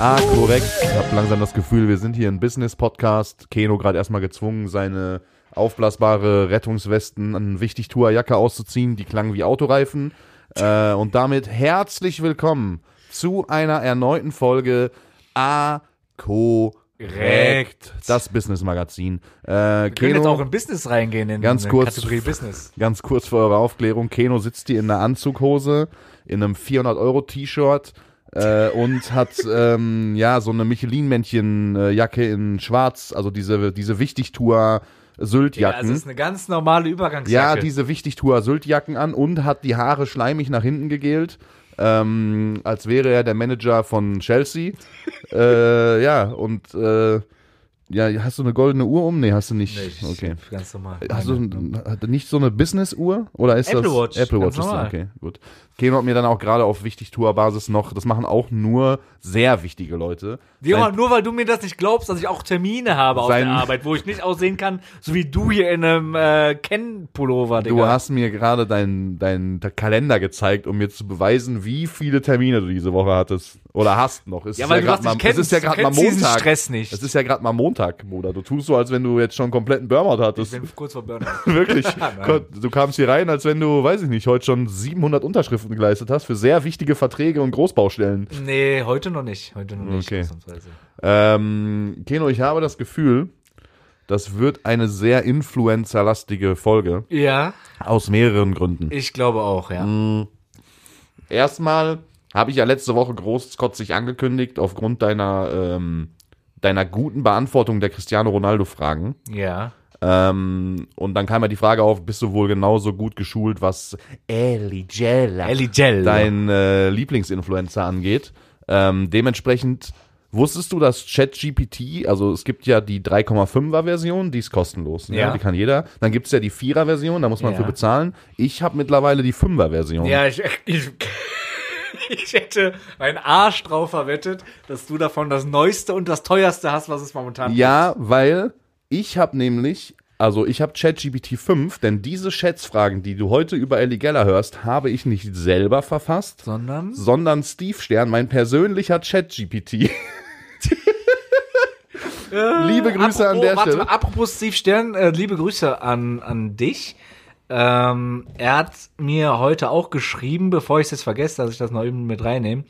Ah, korrekt. Ich habe langsam das Gefühl, wir sind hier ein Business-Podcast. Keno gerade erstmal gezwungen, seine aufblasbare Rettungswesten an Wichtigtour-Jacke auszuziehen. Die klangen wie Autoreifen. Äh, und damit herzlich willkommen zu einer erneuten Folge A korrekt. Das Business-Magazin. Äh, Wir können jetzt Keno- auch in Business reingehen, in Ganz kurz. Kategorie Business. Ganz kurz für eure Aufklärung. Keno sitzt hier in einer Anzughose, in einem 400-Euro-T-Shirt äh, und hat ähm, ja so eine Michelin-Männchen-Jacke in schwarz, also diese, diese Wichtigtour Ja, also Syltjacken. es ist eine ganz normale Ja, Übergangsjacke. diese Wichtigtour Syltjacken an und hat die Haare schleimig nach hinten gegelt. Ähm, als wäre er der Manager von Chelsea. äh, ja, und äh, ja, hast du eine goldene Uhr um? Nee, hast du nicht. Nee, okay. Ganz normal. Hast du nicht so eine Business-Uhr? Oder ist Apple das Watch, Apple ganz Watch? Ist, normal. okay, gut. Keno hat mir dann auch gerade auf Wichtigtour-Basis noch, das machen auch nur sehr wichtige Leute. Sein- nur weil du mir das nicht glaubst, dass ich auch Termine habe auf der Arbeit, wo ich nicht aussehen kann, so wie du hier in einem äh, Ken-Pullover, Digga. Du hast mir gerade deinen dein Kalender gezeigt, um mir zu beweisen, wie viele Termine du diese Woche hattest. Oder hast noch. Es ja, ist weil du grad das mal, nicht kennst. Es ist ja Du gerade mal Montag. Stress nicht. Es ist ja gerade mal Montag, Bruder. Du tust so, als wenn du jetzt schon kompletten Burnout ich hattest. bin kurz vor Burnout. Wirklich. Du kamst hier rein, als wenn du, weiß ich nicht, heute schon 700 Unterschriften geleistet hast für sehr wichtige Verträge und Großbaustellen. nee, heute noch nicht. Heute noch nicht. Okay. Ähm, Keno, ich habe das Gefühl, das wird eine sehr influencerlastige Folge. Ja, Aus mehreren Gründen. ich glaube auch, ja. Mhm. Erstmal habe ich ja letzte Woche großkotzig angekündigt, aufgrund deiner, ähm, deiner guten Beantwortung der Cristiano Ronaldo-Fragen. Ja. Ähm, und dann kam ja die Frage auf, bist du wohl genauso gut geschult, was Eli Jella, dein äh, Lieblingsinfluencer angeht. Ähm, dementsprechend wusstest du, dass ChatGPT, also es gibt ja die 3,5er Version, die ist kostenlos, ne? Ja. die kann jeder. Dann gibt's ja die 4er Version, da muss man Ja. für bezahlen. Ich habe mittlerweile die 5er Version. Ja, ich, ich, ich hätte meinen Arsch drauf verwettet, dass du davon das Neueste und das Teuerste hast, was es momentan Ja, weil ich habe nämlich, also ich habe ChatGPT 5, denn diese Schätzfragen, die du heute über Ellie Geller hörst, habe ich nicht selber verfasst, Sondern? sondern Steve Stern, mein persönlicher ChatGPT. Liebe Grüße an der warte, Stelle. Apropos Steve Stern, äh, liebe Grüße an, an dich. Ähm, er hat mir heute auch geschrieben, bevor ich es jetzt vergesse, dass ich das noch eben mit reinnehme.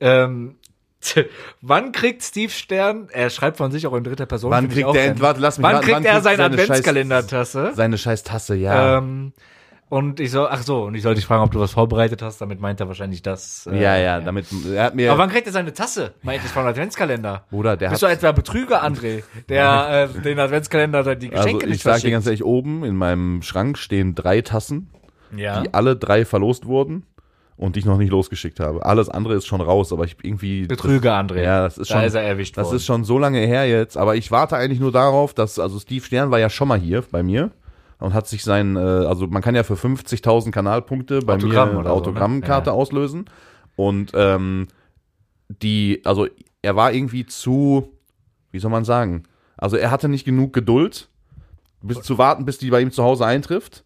Ähm, wann kriegt Steve Stern, er schreibt von sich auch in dritter Person. Wann ich kriegt geil. warte, lass mich Wann raten, kriegt er seine seine Adventskalendertasse? Seine scheiß Tasse, ja. Ähm, und ich so, ach so, und ich sollte dich fragen, ob du was vorbereitet hast. Damit meint er wahrscheinlich das. äh, ja, ja, damit, er hat mir, Aber wann kriegt er seine Tasse? Meint ich vom Adventskalender? Bruder, der Bist du hat, etwa Betrüger, André, der äh, den Adventskalender die Geschenke also ich nicht sag dir ganz ehrlich, oben in meinem Schrank stehen drei Tassen. ja. die alle drei verlost wurden und die ich noch nicht losgeschickt habe. Alles andere ist schon raus, aber ich irgendwie. Betrüger, André. Ja, das ist da schon. ist er erwischt das worden. ist schon so lange her jetzt, aber ich warte eigentlich nur darauf, dass, also Steve Stern war ja schon mal hier bei mir und hat sich sein, äh, also man kann ja für 50.000 Kanalpunkte bei Autogramm mir eine so, ne? Autogrammkarte Ja. auslösen und ähm, die, also er war irgendwie zu, wie soll man sagen, also er hatte nicht genug Geduld, bis zu warten, bis die bei ihm zu Hause eintrifft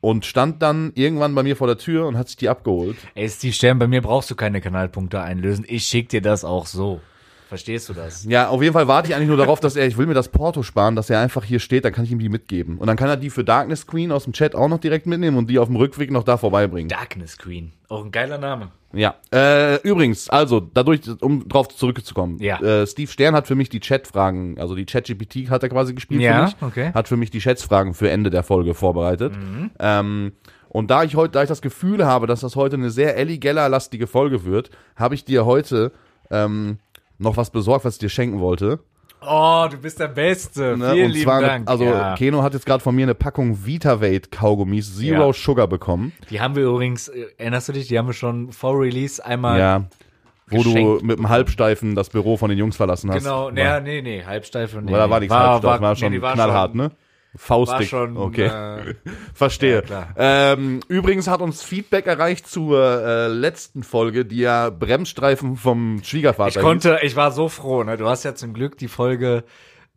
und stand dann irgendwann bei mir vor der Tür und hat sich die abgeholt. Ey, Steve Stern, bei mir brauchst du keine Kanalpunkte einlösen. Ich schick dir das auch so. Verstehst du das? Ja, auf jeden Fall warte ich eigentlich nur darauf, dass er, ich will mir das Porto sparen, dass er einfach hier steht, dann kann ich ihm die mitgeben. Und dann kann er die für Darkness Queen aus dem Chat auch noch direkt mitnehmen und die auf dem Rückweg noch da vorbeibringen. Darkness Queen. Auch ein geiler Name. Ja. Äh, übrigens, also dadurch, um drauf zurückzukommen, Ja. äh, Steve Stern hat für mich die Chatfragen, also die Chat-GPT hat er quasi gespielt Ja, für mich, okay. hat für mich die Chatsfragen für Ende der Folge vorbereitet. Ähm, und da ich heute, da ich das Gefühl habe, dass das heute eine sehr Ellie Geller-lastige Folge wird, habe ich dir heute ähm, noch was besorgt, was ich dir schenken wollte. Oh, du bist der Beste. Ne? Vielen und lieben zwar, eine- Dank. also ja. Keno hat jetzt gerade von mir eine Packung Vitavate Kaugummis Zero Ja. Sugar bekommen. Die haben wir übrigens, äh, erinnerst du dich, die haben wir schon vor Release einmal. Ja. Wo du mit dem Halbsteifen das Büro von den Jungs verlassen hast. Genau, War- nee, nee, nee, Halbsteife. Nee, Weil da war nichts Halbsteif, war, nee, schon die war knallhart, schon, ne? Faustdick. War schon, okay. äh, Verstehe. ja, ähm, übrigens hat uns Feedback erreicht zur äh, letzten Folge, die ja Bremsstreifen vom Schwiegervater Ich konnte, ich war so froh, ne? Du hast ja zum Glück die Folge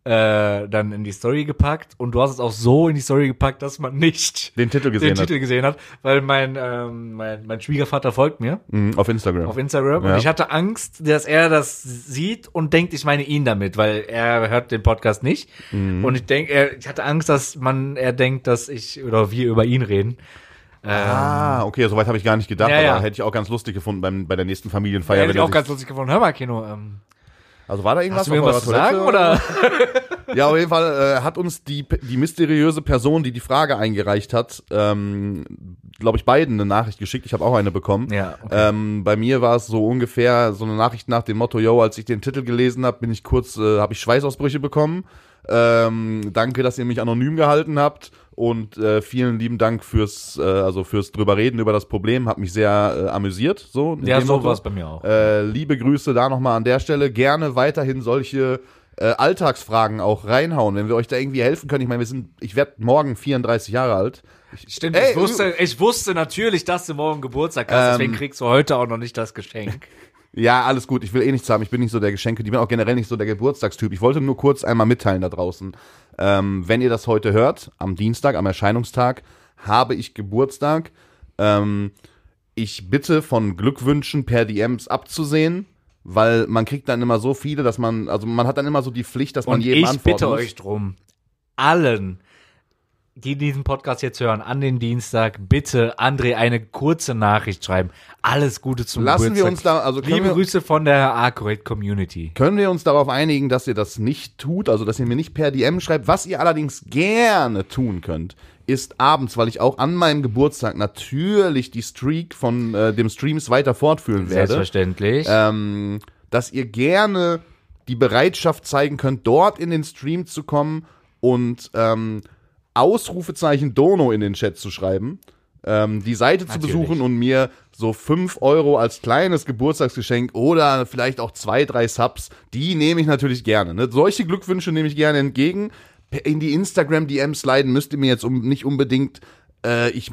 äh, dann in die Story gepackt und du hast es auch so in die Story gepackt, dass man nicht Den Titel gesehen den hat. Titel gesehen hat, weil mein, ähm, mein, mein Schwiegervater folgt mir Mhm, auf Instagram. auf Instagram Ja. und ich hatte Angst, dass er das sieht und denkt, ich meine ihn damit, weil er hört den Podcast nicht Mhm. und ich denke, ich hatte Angst, dass man er denkt, dass ich oder wir über ihn reden. ah, okay, soweit habe ich gar nicht gedacht, Ja, aber ja. hätte ich auch ganz lustig gefunden beim, bei der nächsten Familienfeier. hätte ich auch ganz lustig gefunden. Hör mal, Kino, ähm, also war da irgendwas hast du mir eurer sagen oder? Ja, auf jeden Fall äh, hat uns die, die mysteriöse Person, die die Frage eingereicht hat, ähm, glaube ich, beiden eine Nachricht geschickt. Ich habe auch eine bekommen. Ja, okay. Ähm, bei mir war es so ungefähr so eine Nachricht nach dem Motto, yo, als ich den Titel gelesen habe, bin ich kurz, äh, habe ich Schweißausbrüche bekommen. Ähm, danke, dass ihr mich anonym gehalten habt und äh, vielen lieben Dank fürs, äh, also fürs drüber reden über das Problem. Hat mich sehr äh, amüsiert. So. Ja, so war es bei mir auch. Äh, liebe Grüße da nochmal an der Stelle. Gerne weiterhin solche äh, Alltagsfragen auch reinhauen, wenn wir euch da irgendwie helfen können. Ich meine, wir sind, ich werde morgen 34 Jahre alt. Ich, Stimmt, Ey, ich, wusste, ich wusste natürlich, dass du morgen Geburtstag hast, deswegen Ähm, kriegst du heute auch noch nicht das Geschenk. Ja, alles gut. Ich will eh nichts haben. Ich bin nicht so der Geschenke. Ich bin auch generell nicht so der Geburtstagstyp. Ich wollte nur kurz einmal mitteilen da draußen. Ähm, wenn ihr das heute hört, am Dienstag, am Erscheinungstag, habe ich Geburtstag. Ähm, ich bitte von Glückwünschen per DMs abzusehen, weil man kriegt dann immer so viele, dass man, also man hat dann immer so die Pflicht, dass man Und jedem ich antworten bitte muss. euch drum, allen, die diesen Podcast jetzt hören, an den Dienstag, bitte André eine kurze Nachricht schreiben. Alles Gute zum Lassen wir Geburtstag. uns da, also Liebe wir, Grüße von der Accurate Community. können wir uns darauf einigen, dass ihr das nicht tut, also dass ihr mir nicht per DM schreibt. Was ihr allerdings gerne tun könnt, ist abends, weil ich auch an meinem Geburtstag natürlich die Streak von äh, dem Streams weiter fortführen werde, Selbstverständlich. ähm, dass ihr gerne die Bereitschaft zeigen könnt, dort in den Stream zu kommen und ähm, Ausrufezeichen Dono in den Chat zu schreiben, ähm, die Seite zu Natürlich. besuchen und mir so 5 Euro als kleines Geburtstagsgeschenk oder vielleicht auch zwei, drei Subs, die nehme ich natürlich gerne. Ne? Solche Glückwünsche nehme ich gerne entgegen. In die Instagram-DMs leiden müsst ihr mir jetzt um, nicht unbedingt. Äh, ich,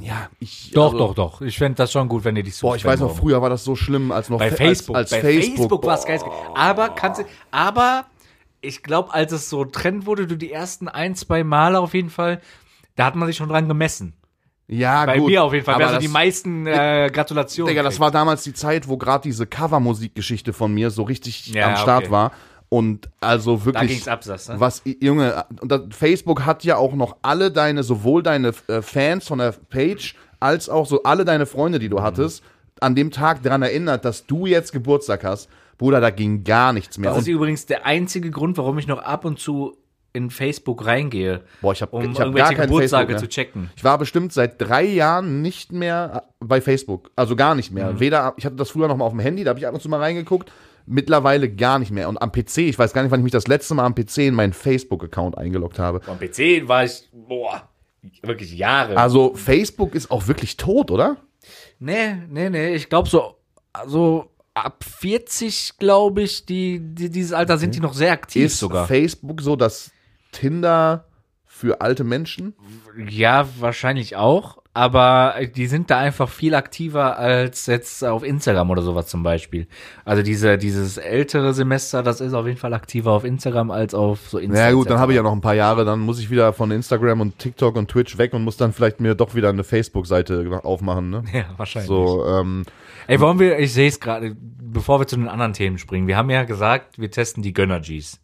ja, ich. doch, also- doch, doch. Ich fände das schon gut, wenn ihr dich so Boah, ich weiß noch, früher war das so schlimm, als noch Bei als- Facebook. als, bei Facebook, Facebook, war es geil. Aber kannst du, aber ich glaube, als es so Trend wurde, du die ersten ein, zwei Male auf jeden Fall, da hat man sich schon dran gemessen. Ja, Bei gut. mir auf jeden Fall. Aber Also das, die meisten äh, Gratulationen. Digga, das kriegt. war damals die Zeit, wo gerade diese Covermusikgeschichte von mir so richtig Ja, am Start okay. war. Und also da wirklich. ging's ab, das, ne? Was, Junge, und das, Facebook hat ja auch noch alle deine, sowohl deine äh, Fans von der Page, als auch so alle deine Freunde, die du Mhm. hattest, an dem Tag daran erinnert, dass du jetzt Geburtstag hast. Bruder, da ging gar nichts mehr. Das ist Und, übrigens der einzige Grund, warum ich noch ab und zu in Facebook reingehe, boah, ich habe um ich hab irgendwelche Geburtstage zu checken. Ich war bestimmt seit drei Jahren nicht mehr bei Facebook. Also gar nicht Mhm. mehr. Weder, ich hatte das früher noch mal auf dem Handy, da habe ich ab und zu mal reingeguckt. Mittlerweile gar nicht mehr. Und am PC, ich weiß gar nicht, wann ich mich das letzte Mal am PC in meinen Facebook-Account eingeloggt habe. Am PC war ich, boah, wirklich Jahre. Also Facebook ist auch wirklich tot, oder? Nee, nee, nee, ich glaube so, also ab 40, glaube ich, die, die, dieses Alter sind die noch sehr aktiv Ist sogar. Facebook so das Tinder für alte Menschen? Ja, wahrscheinlich auch. Aber die sind da einfach viel aktiver als jetzt auf Instagram oder sowas zum Beispiel. Also diese, dieses ältere Semester, das ist auf jeden Fall aktiver auf Instagram als auf so Instagram. Ja gut, dann habe ich ja noch ein paar Jahre, dann muss ich wieder von Instagram und TikTok und Twitch weg und muss dann vielleicht mir doch wieder eine Facebook-Seite aufmachen, ne? Ja, wahrscheinlich. So, ähm, Ey, wollen wir, ich sehe es gerade, bevor wir zu den anderen Themen springen. Wir haben ja gesagt, wir testen die Gönnergies.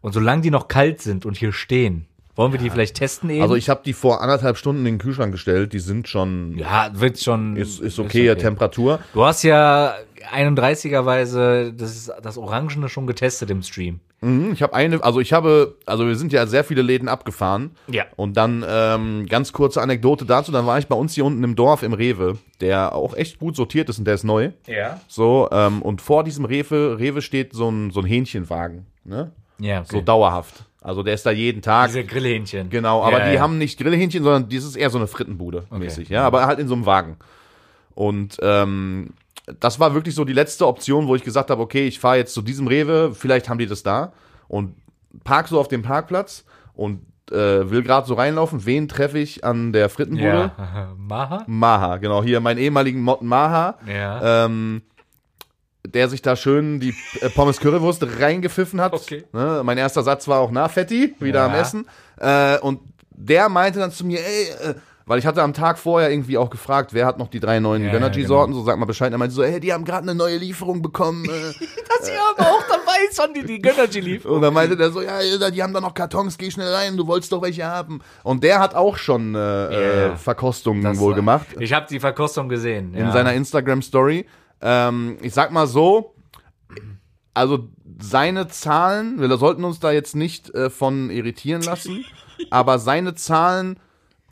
Und solange die noch kalt sind und hier stehen, wollen wir die vielleicht testen eben? also ich habe die vor anderthalb Stunden in den Kühlschrank gestellt, die sind schon, ja, wird schon. ist, ist okay, Temperatur. Du hast ja 31erweise das, das Orangene schon getestet im Stream. Mhm, Ich habe eine, also ich habe, also wir sind ja sehr viele Läden abgefahren. Ja. Und dann ähm, ganz kurze Anekdote dazu, dann war ich bei uns hier unten im Dorf im Rewe, der auch echt gut sortiert ist und der ist neu. Ja. So, ähm, und vor diesem Rewe, Rewe steht so ein, so ein Hähnchenwagen, ne? Ja, okay. So dauerhaft. Also der ist da jeden Tag. Diese Grillhähnchen. Genau, aber Ja, die ja. haben nicht Grillhähnchen, sondern dieses ist eher so eine Frittenbude mäßig, ja, aber halt in so einem Wagen. Und ähm, das war wirklich so die letzte Option, wo ich gesagt habe, okay, ich fahre jetzt zu diesem Rewe, vielleicht haben die das da und park so auf dem Parkplatz und äh, will gerade so reinlaufen. Wen treffe ich an der Frittenbude? Ja. Maha? Maha, genau, hier meinen ehemaligen Motten Maha. Ja. Ähm, der sich da schön die äh, Pommes Currywurst reingepfiffen hat. Okay. Ne? Mein erster Satz war auch na Fetti, wieder Ja. am Essen. Äh, und der meinte dann zu mir, ey, äh, weil ich hatte am Tag vorher irgendwie auch gefragt, wer hat noch die drei neuen Ja, ja, Gönnergy-Sorten, so sag mal Bescheid. Er meinte so, ey, die haben gerade eine neue Lieferung bekommen. Äh, Das hier aber auch dabei ist schon die, die Gönnergy lief. und dann meinte der so, ja, die haben da noch Kartons, geh schnell rein, du wolltest doch welche haben. Und der hat auch schon äh, Ja. äh, Verkostungen Das wohl war- gemacht Ich habe die Verkostung gesehen. in ja. seiner Instagram-Story. Ähm, ich sag mal so, also seine Zahlen, wir sollten uns da jetzt nicht äh, von irritieren lassen, aber seine Zahlen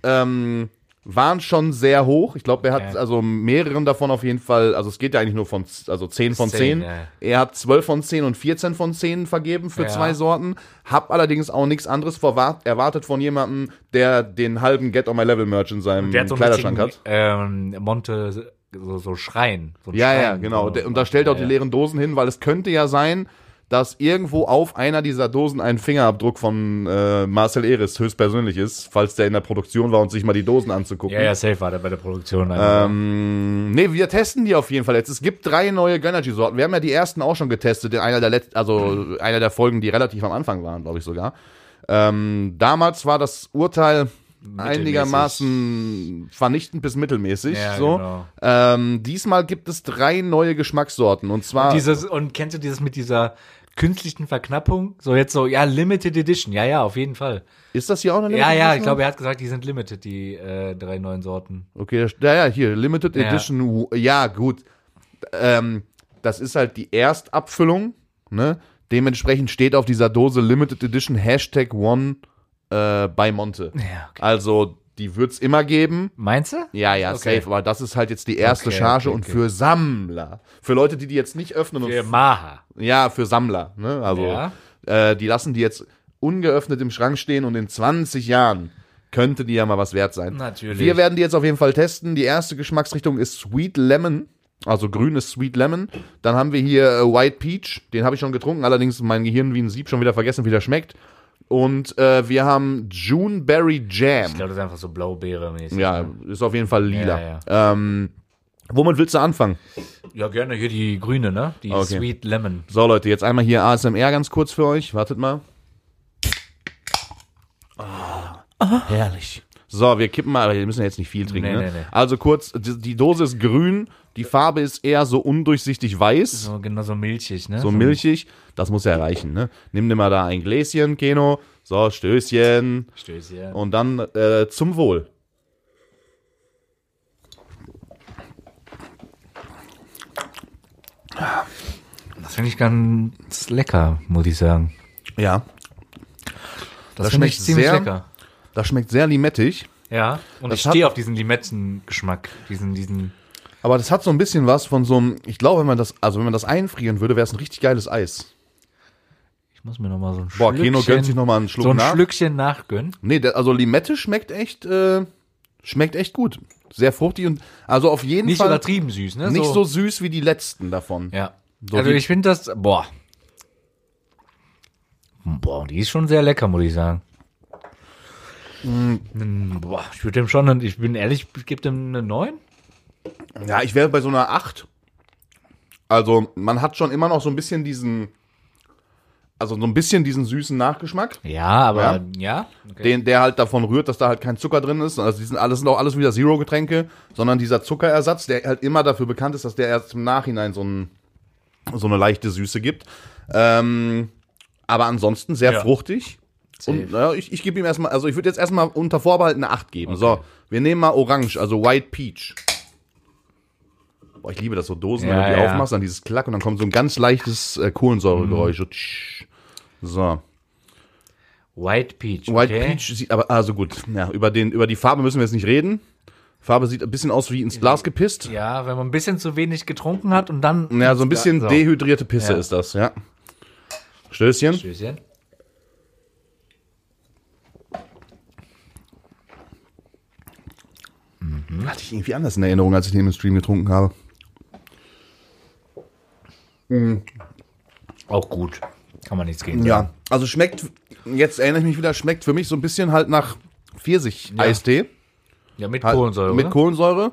ähm, waren schon sehr hoch. Ich glaube, er hat Ja. also mehreren davon auf jeden Fall, also es geht ja eigentlich nur von also 10 von 10. 10, ja. Er hat 12 von 10 und 14 von 10 vergeben für Ja. zwei Sorten. Hab allerdings auch nichts anderes erwartet von jemandem, der den halben Get on my Level Merch in seinem Der hat so Kleiderschrank hat. ähm, Monte, so, so Schrein. So Ja, Schrein, ja, genau. So. Und da stellt er auch die leeren Dosen hin, weil es könnte ja sein, dass irgendwo auf einer dieser Dosen ein Fingerabdruck von äh, Marcel Eris höchstpersönlich ist, falls der in der Produktion war und sich mal die Dosen anzugucken. Ja, ja, safe war der bei der Produktion. Ähm, nee, wir testen die auf jeden Fall jetzt. Es gibt drei neue Gönnergy-Sorten. Wir haben ja die ersten auch schon getestet, in einer der letzten, also einer der Folgen, die relativ am Anfang waren, glaube ich sogar. Ähm, damals war das Urteil einigermaßen vernichtend bis mittelmäßig. Ja, so. genau. ähm, diesmal gibt es drei neue Geschmackssorten. Und zwar. Dieses, und kennst du dieses mit dieser künstlichen Verknappung? So jetzt so, ja, Limited Edition. Ja, ja, auf jeden Fall. ist das hier auch eine Ja, Limited ja, ich Edition? glaube, er hat gesagt, die sind limited, die äh, drei neuen Sorten. Okay, ja, ja, hier, Limited Ja. Edition, ja, gut. Ähm, das ist halt die Erstabfüllung, ne? Dementsprechend steht auf dieser Dose Limited Edition Hashtag One äh, bei Monte. Ja, okay. Also, die wird's immer geben. Meinst du? Ja, ja, Okay. safe, aber das ist halt jetzt die erste Okay, Charge okay, und okay. für Sammler. Für Leute, die die jetzt nicht öffnen und Für Maha. ja, für Sammler, ne? Also, Ja. äh, die lassen die jetzt ungeöffnet im Schrank stehen und in 20 Jahren könnte die ja mal was wert sein. Natürlich. Wir werden die jetzt auf jeden Fall testen. Die erste Geschmacksrichtung ist Sweet Lemon. Also grünes Sweet Lemon. Dann haben wir hier äh, White Peach. Den habe ich schon getrunken. Allerdings mein Gehirn wie ein Sieb schon wieder vergessen, wie der schmeckt. Und äh, wir haben Juneberry Jam. Ich glaube, das ist einfach so Blaubeere-mäßig. Ja, ne? ist auf jeden Fall lila. Ja, Ähm, womit willst du anfangen? ja, gerne hier die grüne, ne? Die Okay. Sweet Lemon. So, Leute, jetzt einmal hier ASMR ganz kurz für euch. Wartet mal. Ah, herrlich. So, wir kippen mal, wir müssen jetzt nicht viel trinken. Nee, ne? nee, nee. Also kurz, die, die Dose ist grün, die Farbe ist eher so undurchsichtig weiß, so, So, genau so milchig, ne? milchig. Das muss ja reichen, ne? Nimm dir mal da ein Gläschen, Keno. So, Stößchen. Stößchen. Und dann äh, zum Wohl. Das finde ich ganz lecker, muss ich sagen. Ja. Das, Das schmeckt ziemlich sehr- lecker. Das schmeckt sehr limettig. Ja, und Das ich stehe auf diesen Limettengeschmack. Diesen, diesen. Aber das hat so ein bisschen was von so einem, ich glaube, wenn man das, also wenn man das einfrieren würde, wäre es ein richtig geiles Eis. Ich muss mir noch mal so ein Boah, Schlückchen. Keno gönnt sich noch mal einen Schluck so ein nach. Schlückchen nachgönnen. Nee, der, also Limette schmeckt echt, äh, schmeckt echt gut. Sehr fruchtig und, also auf jeden Nicht Fall übertrieben süß, ne? nicht so süß wie die letzten davon. Ja. So also wie- ich finde das, boah. Boah, die ist schon sehr lecker, muss ich sagen. Mm, Boah, ich würde dem schon, ich bin ehrlich, ich gebe dem eine 9. Ja, ich wäre bei so einer 8. Also, man hat schon immer noch so ein bisschen diesen, also so ein bisschen diesen süßen Nachgeschmack, Ja, aber Ja? ja. Okay. den, der halt davon rührt, dass da halt kein Zucker drin ist. Also, die sind alles, sind auch alles wieder Zero-Getränke, sondern dieser Zuckerersatz, der halt immer dafür bekannt ist, dass der erst im Nachhinein so, ein, so eine leichte Süße gibt. Ähm, aber ansonsten sehr Ja. fruchtig. Safe. Und naja, ich, ich gebe ihm erstmal, also ich würde jetzt erstmal unter Vorbehalt eine 8 geben. So, wir nehmen mal Orange, also White Peach. Boah, ich liebe das so Dosen, wenn Ja, du die ja. aufmachst, dann dieses Klack und dann kommt so ein ganz leichtes äh, Kohlensäuregeräusch. So, tsch. So. White Peach. White okay. Peach sieht aber, also gut, ja, über, den, über die Farbe müssen wir jetzt nicht reden. Farbe sieht ein bisschen aus wie ins Glas gepisst. Ja, wenn man ein bisschen zu wenig getrunken hat und dann. Ja, so ein bisschen So. dehydrierte Pisse Ja. ist das, ja. Stößchen. Stößchen. Hatte ich irgendwie anders in Erinnerung, als ich den im Stream getrunken habe. Auch gut. Kann man nichts gegen Ja, also schmeckt, jetzt erinnere ich mich wieder, schmeckt für mich so ein bisschen halt nach Pfirsich-Eistee. Ja, mit Halt Kohlensäure. Mit oder? Kohlensäure.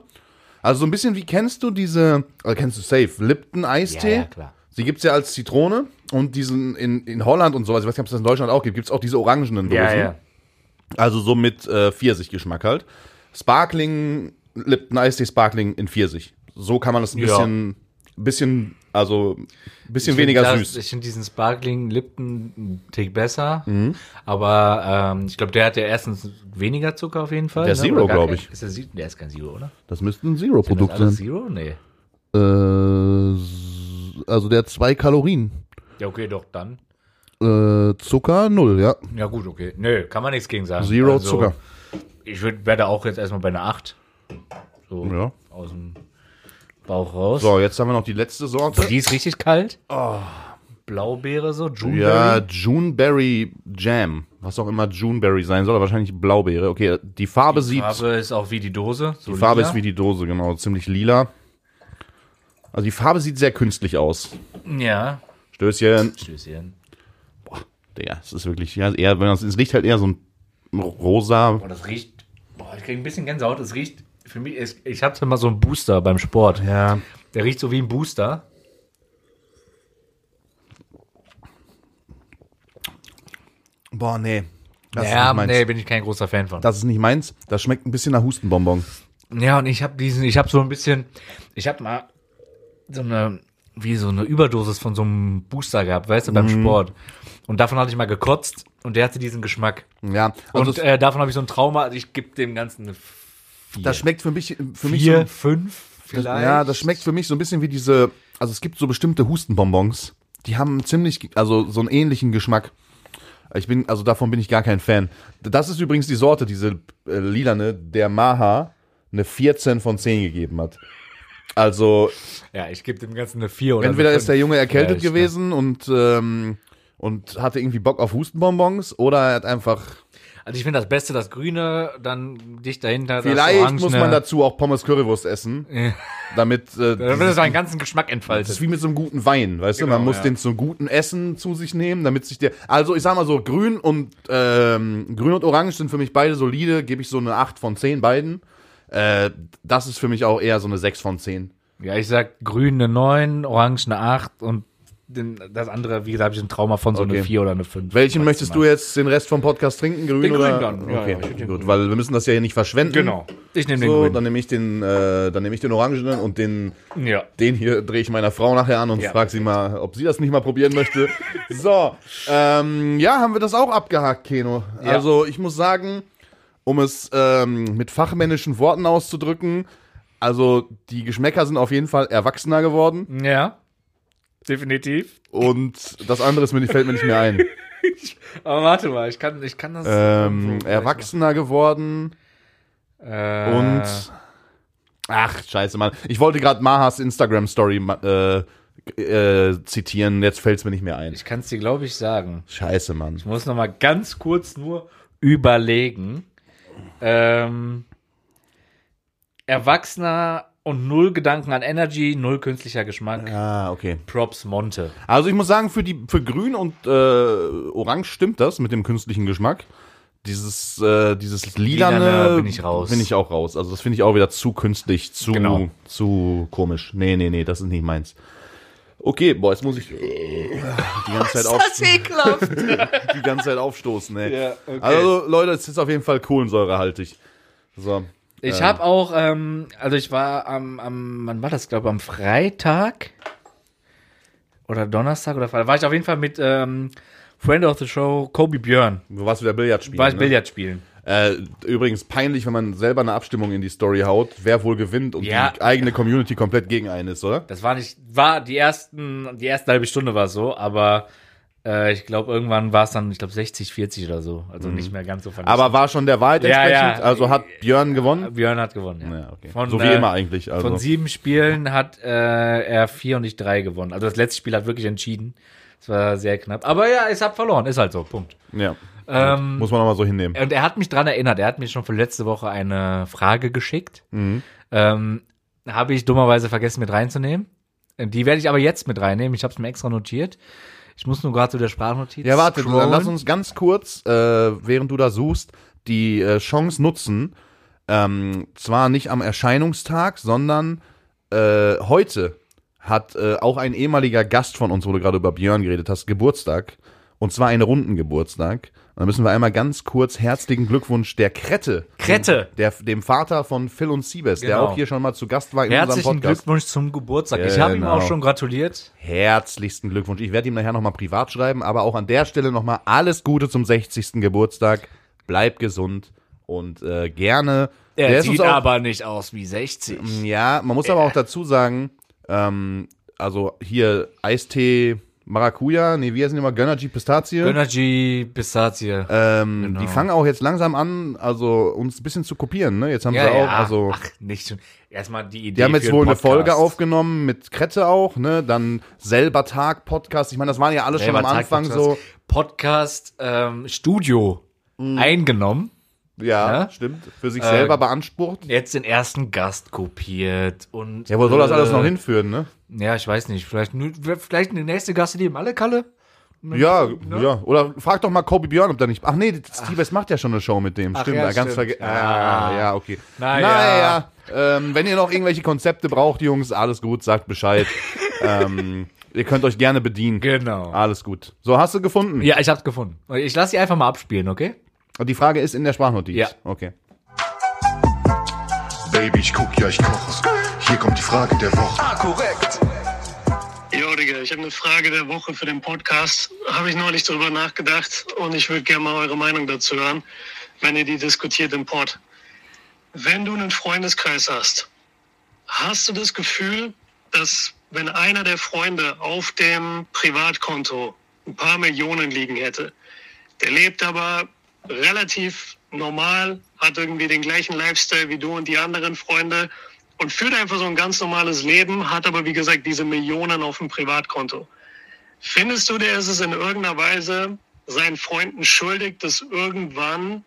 Also so ein bisschen wie kennst du diese, oder kennst du Safe, Lipton Eistee? Ja, ja, klar. Sie gibt's ja als Zitrone und diesen in, in Holland und sowas, ich weiß nicht, ob es das in Deutschland auch gibt, gibt's auch diese orangenen Dosen. Also so mit äh, Pfirsichgeschmack halt. Sparkling, Lipton Eistee Sparkling in Pfirsich. So kann man das ein Ja. bisschen, bisschen, also ein bisschen Ich weniger find das- süß. Ich finde diesen Sparkling Lipton einen Tick besser. Mhm. Aber ähm, ich glaube, der hat ja erstens weniger Zucker auf jeden Fall. Der ne? Zero, Oder gar glaub kein- ich. Ist der, der ist kein Zero, oder? Das müsste ein das Zero-Produkt sein. Zero? Nee. Äh, also der hat zwei Kalorien. Ja, okay, doch, dann. Äh, Zucker null, ja. Ja, gut, okay. Nö, kann man nichts gegen sagen. Zero Also, Zucker. Ich da auch jetzt erstmal bei einer 8. So Ja. aus dem Bauch raus. So, jetzt haben wir noch die letzte Sorte. Die ist richtig kalt. Blaubeere so, Juneberry. Ja, Juneberry Jam. Was auch immer Juneberry sein soll, aber wahrscheinlich Blaubeere. Okay, die Farbe sieht, Farbe ist auch wie die Dose. So die Farbe lila. ist wie die Dose, genau, ziemlich lila. Also die Farbe sieht sehr künstlich aus. Ja. Stößchen. Stößchen. Digga, es ist wirklich, ja, eher, wenn man es riecht halt eher so ein rosa. Boah, das riecht. Boah, ich krieg ein bisschen Gänsehaut. Das riecht. Für mich ist. Ich hatte mal so einen Booster beim Sport. Ja. Der riecht so wie ein Booster. Boah, nee. Das ja, nee, bin ich kein großer Fan von. Das ist nicht meins. Das schmeckt ein bisschen nach Hustenbonbon. Ja, und ich habe diesen, ich habe so ein bisschen, ich habe mal so eine, wie so eine Überdosis von so einem Booster gehabt, weißt du, beim Mhm. Sport. Und davon hatte ich mal gekotzt und der hatte diesen Geschmack. Ja, also Und äh, davon habe ich so ein Trauma, also ich gebe dem Ganzen eine vier. das schmeckt für mich, für mich vier, so, fünf Das, vielleicht. ja, das schmeckt für mich so ein bisschen wie diese, also es gibt so bestimmte Hustenbonbons, die haben ziemlich, also so einen ähnlichen Geschmack. Ich bin, also davon bin ich gar kein Fan. Das ist übrigens die Sorte, diese äh, lilane, der Maha eine 14 von 10 gegeben hat. Also Ja, ich gebe dem Ganzen eine vier oder entweder ist der. Junge erkältet Ja, gewesen und ähm, und hatte irgendwie Bock auf Hustenbonbons oder er hat einfach Also ich finde das Beste, das Grüne, dann dicht dahinter. vielleicht das muss man dazu auch Pommes Currywurst essen, Ja. damit äh, dieses- es seinen ganzen Geschmack Das ist entfaltet. wie mit so einem guten Wein, weißt du? Genau, Man muss ja. den zum guten Essen zu sich nehmen, damit sich der. Also ich sag mal so, grün und ähm, grün und orange sind für mich beide solide, gebe ich so eine 8 von 10 beiden. Äh, das ist für mich auch eher so eine 6 von 10. Ja, ich sag Grün eine 9, Orange eine 8 und den, das andere, wie gesagt, habe ich ein Trauma von so Okay. eine 4 oder eine 5. Welchen möchtest du jetzt den Rest vom Podcast trinken? Grün Den oder? grünen dann. Ja, okay, ja, den gut, weil wir müssen das ja hier nicht verschwenden. Genau. Ich nehme den So, Grün. dann nehme ich den, äh, dann nehme ich den Orangenen und den, ja. den hier drehe ich meiner Frau nachher an und Ja. frage sie mal, ob sie das nicht mal probieren möchte. so, ähm, ja, haben wir das auch abgehakt, Keno. Ja. Also ich muss sagen, um es ähm, mit fachmännischen Worten auszudrücken, also die Geschmäcker sind auf jeden Fall erwachsener geworden Ja. Definitiv. und das andere ist mir, fällt mir nicht mehr ein. Aber warte mal, ich kann, ich kann das. Ähm, erwachsener geworden Äh, und ach scheiße, Mann. Ich wollte gerade Mahas Instagram Story äh, äh, zitieren, jetzt fällt es mir nicht mehr ein. Ich kann es dir, glaube ich, sagen. Scheiße, Mann. Ich muss noch mal ganz kurz nur überlegen. Ähm, Erwachsener und null Gedanken an Energy, null künstlicher Geschmack. Ah, okay. Props Monte. Also ich muss sagen, für die für Grün und äh, Orange stimmt das mit dem künstlichen Geschmack. Dieses äh, dieses lilane, Lilane bin ich raus. Bin ich auch raus. Also das finde ich auch wieder zu künstlich, zu Genau. zu komisch. Nee, nee, nee, das ist nicht meins. Okay, boah, jetzt muss ich äh, die ganze Zeit auf, ekelhaft. die ganze Zeit aufstoßen, ey. Ja, okay. Also Leute, es ist auf jeden Fall kohlensäurehaltig. So. Ich habe auch, ähm, also ich war am, am wann war das, glaube am Freitag oder Donnerstag oder Freitag, war ich auf jeden Fall mit ähm, Friend of the Show, Kobe Björn, Du warst wieder Billard spielen. war ich ne? Billard spielen. Äh, übrigens peinlich, wenn man selber eine Abstimmung in die Story haut, wer wohl gewinnt und Ja. die eigene Community komplett gegen einen ist, oder? Das war nicht, war die ersten, die erste halbe Stunde war so, aber äh, ich glaube irgendwann war es dann, ich glaube 60, 40 oder so, also nicht mehr ganz so vernichtend. Aber war schon der Wahrheit Ja, entsprechend? ja. Also hat Björn gewonnen? Björn hat gewonnen, ja. Ja, okay. Von, so wie äh, immer eigentlich. Also. Von sieben Spielen hat äh, er vier und ich drei gewonnen. Also das letzte Spiel hat wirklich entschieden. Es war sehr knapp. Aber ja, ich hab verloren. Ist halt so. Punkt. ja. Ähm, Muss man nochmal so hinnehmen. und er hat mich dran erinnert. Er hat mir schon für letzte Woche eine Frage geschickt. Mhm. Ähm, habe ich dummerweise vergessen mit reinzunehmen. Die werde ich aber jetzt mit reinnehmen. Ich habe es mir extra notiert. Ich muss nur gerade zu der Sprachnotiz. Ja, warte, scrollen. dann lass uns ganz kurz, äh, während du da suchst, die äh, Chance nutzen, Ähm, zwar nicht am Erscheinungstag, sondern äh, heute hat äh, auch ein ehemaliger Gast von uns, wo du gerade über Björn geredet hast, Geburtstag. Und zwar einen runden Geburtstag. Und da müssen wir einmal ganz kurz herzlichen Glückwunsch der Krette. Krette. Dem, der, dem Vater von Phil und Siebes, der Genau. auch hier schon mal zu Gast war in Herzlichen unserem Podcast. Glückwunsch zum Geburtstag. Ich habe ihm Genau. auch schon gratuliert. Herzlichsten Glückwunsch. Ich werde ihm nachher nochmal privat schreiben, aber auch an der Stelle nochmal alles Gute zum 60. Geburtstag. Bleib gesund und äh, gerne. Er Der sieht auch- aber nicht aus wie 60. Ja, man muss aber auch dazu sagen, ähm, also hier Eistee Maracuja, nee, wie heißen die immer? Gönnergy Pistazie. Gönnergy Pistazie. ähm, Genau. Die fangen auch jetzt langsam an, also uns ein bisschen zu kopieren. Ne? Jetzt haben ja, sie auch, ja. also Ach, nicht schon. Erstmal die Idee. die haben jetzt wohl eine Folge aufgenommen mit Krette auch, ne? Dann selber Tag Podcast. Ich meine, das waren ja alles schon am Selber Tag Anfang Podcast. so. Mhm. Podcast ähm, Studio eingenommen. Ja, Ja? stimmt. Für sich Äh, selber beansprucht. Jetzt den ersten Gast kopiert und. Ja, wo soll das alles äh, noch hinführen, ne? Ja, ich weiß nicht. Vielleicht, vielleicht eine nächste Gast, die im alle Kalle? Ja, ne? ja. Oder frag doch mal Kobe Björn, ob der nicht. Ach nee, Steve macht ja schon eine Show mit dem. Ach stimmt, ja, ganz vergessen. Ah. Ah, ja, okay. Na Naja, ähm, wenn ihr noch irgendwelche Konzepte braucht, Jungs, alles gut, sagt Bescheid. ähm, ihr könnt euch gerne bedienen. Genau. Alles gut. So, hast du gefunden? Ja, ich hab's gefunden. Ich lasse sie einfach mal abspielen, okay? Und die Frage ist in der Sprachnotiz. Ja. Okay. Baby, ich guck, ja, ich koche. Hier kommt die Frage der Woche. Jo, Digga, ich habe eine Frage der Woche für den Podcast. Habe ich neulich drüber nachgedacht und ich würde gerne mal eure Meinung dazu hören, wenn ihr die diskutiert im Pod. Wenn du einen Freundeskreis hast, hast du das Gefühl, dass wenn einer der Freunde auf dem Privatkonto ein paar Millionen liegen hätte, der lebt aber relativ normal, hat irgendwie den gleichen Lifestyle wie du und die anderen Freunde und führt einfach so ein ganz normales Leben, hat aber wie gesagt diese Millionen auf dem Privatkonto. Findest du, der ist es in irgendeiner Weise seinen Freunden schuldig, das irgendwann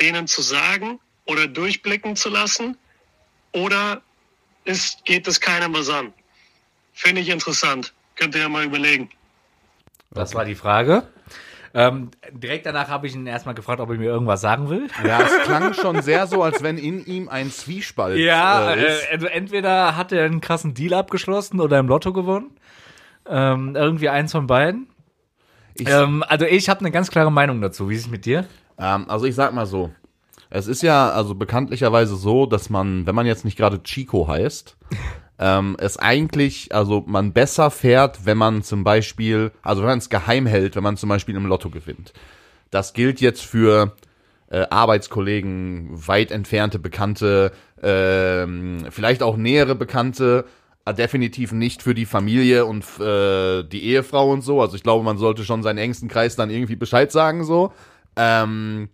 denen zu sagen oder durchblicken zu lassen? Oder ist, geht es keinem was an? Finde ich interessant. Könnt ihr ja mal überlegen. Das war die Frage. Ähm, direkt danach habe ich ihn erstmal gefragt, ob er mir irgendwas sagen will. Ja, es klang schon sehr so, als wenn in ihm ein Zwiespalt Ja, äh, ist. äh, also entweder hat er einen krassen Deal abgeschlossen oder im Lotto gewonnen. Ähm, irgendwie eins von beiden. Ich- ähm, also ich habe eine ganz klare Meinung dazu. Wie ist es mit dir? Ähm, also ich sag mal so. Es ist ja also bekanntlicherweise so, dass man, wenn man jetzt nicht gerade Chico heißt, ähm, es eigentlich, also man besser fährt, wenn man zum Beispiel, also wenn man es geheim hält, wenn man zum Beispiel im Lotto gewinnt. Das gilt jetzt für äh, Arbeitskollegen, weit entfernte Bekannte, ähm, vielleicht auch nähere Bekannte, äh, definitiv nicht für die Familie und äh, die Ehefrau und so. Also ich glaube, man sollte schon seinen engsten Kreis dann irgendwie Bescheid sagen so. Ähm,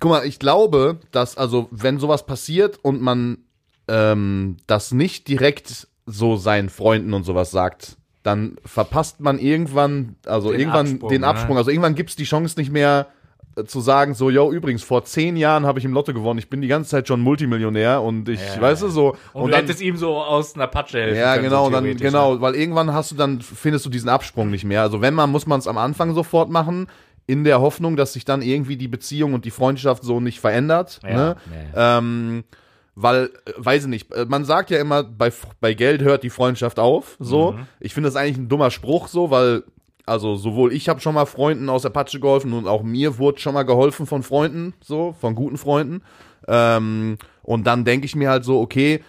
guck mal, ich glaube, dass, also, wenn sowas passiert und man ähm, das nicht direkt so seinen Freunden und sowas sagt, dann verpasst man irgendwann, also Den irgendwann Absprung, den ne? Absprung. Also irgendwann gibt's die Chance nicht mehr äh, zu sagen, so, yo, übrigens, vor zehn Jahren habe ich im Lotto gewonnen, ich bin die ganze Zeit schon Multimillionär und ich, Ja, weißt du, so. Und, du hättest ihm so aus einer Patsche helfen Ja, können, genau, so dann, theoretisch, ne? genau, weil irgendwann hast du dann, findest du diesen Absprung nicht mehr. Also wenn man, muss man es am Anfang sofort machen, in der Hoffnung, dass sich dann irgendwie die Beziehung und die Freundschaft so nicht verändert. Ja, ne? ja. Ähm, weil, äh, weiß ich nicht, äh, man sagt ja immer, bei, bei Geld hört die Freundschaft auf, so. Mhm. Ich finde das eigentlich ein dummer Spruch, so, weil, also sowohl ich habe schon mal Freunden aus der Patsche geholfen und auch mir wurde schon mal geholfen von Freunden, so, von guten Freunden. Ähm, und dann denke ich mir halt so, okay,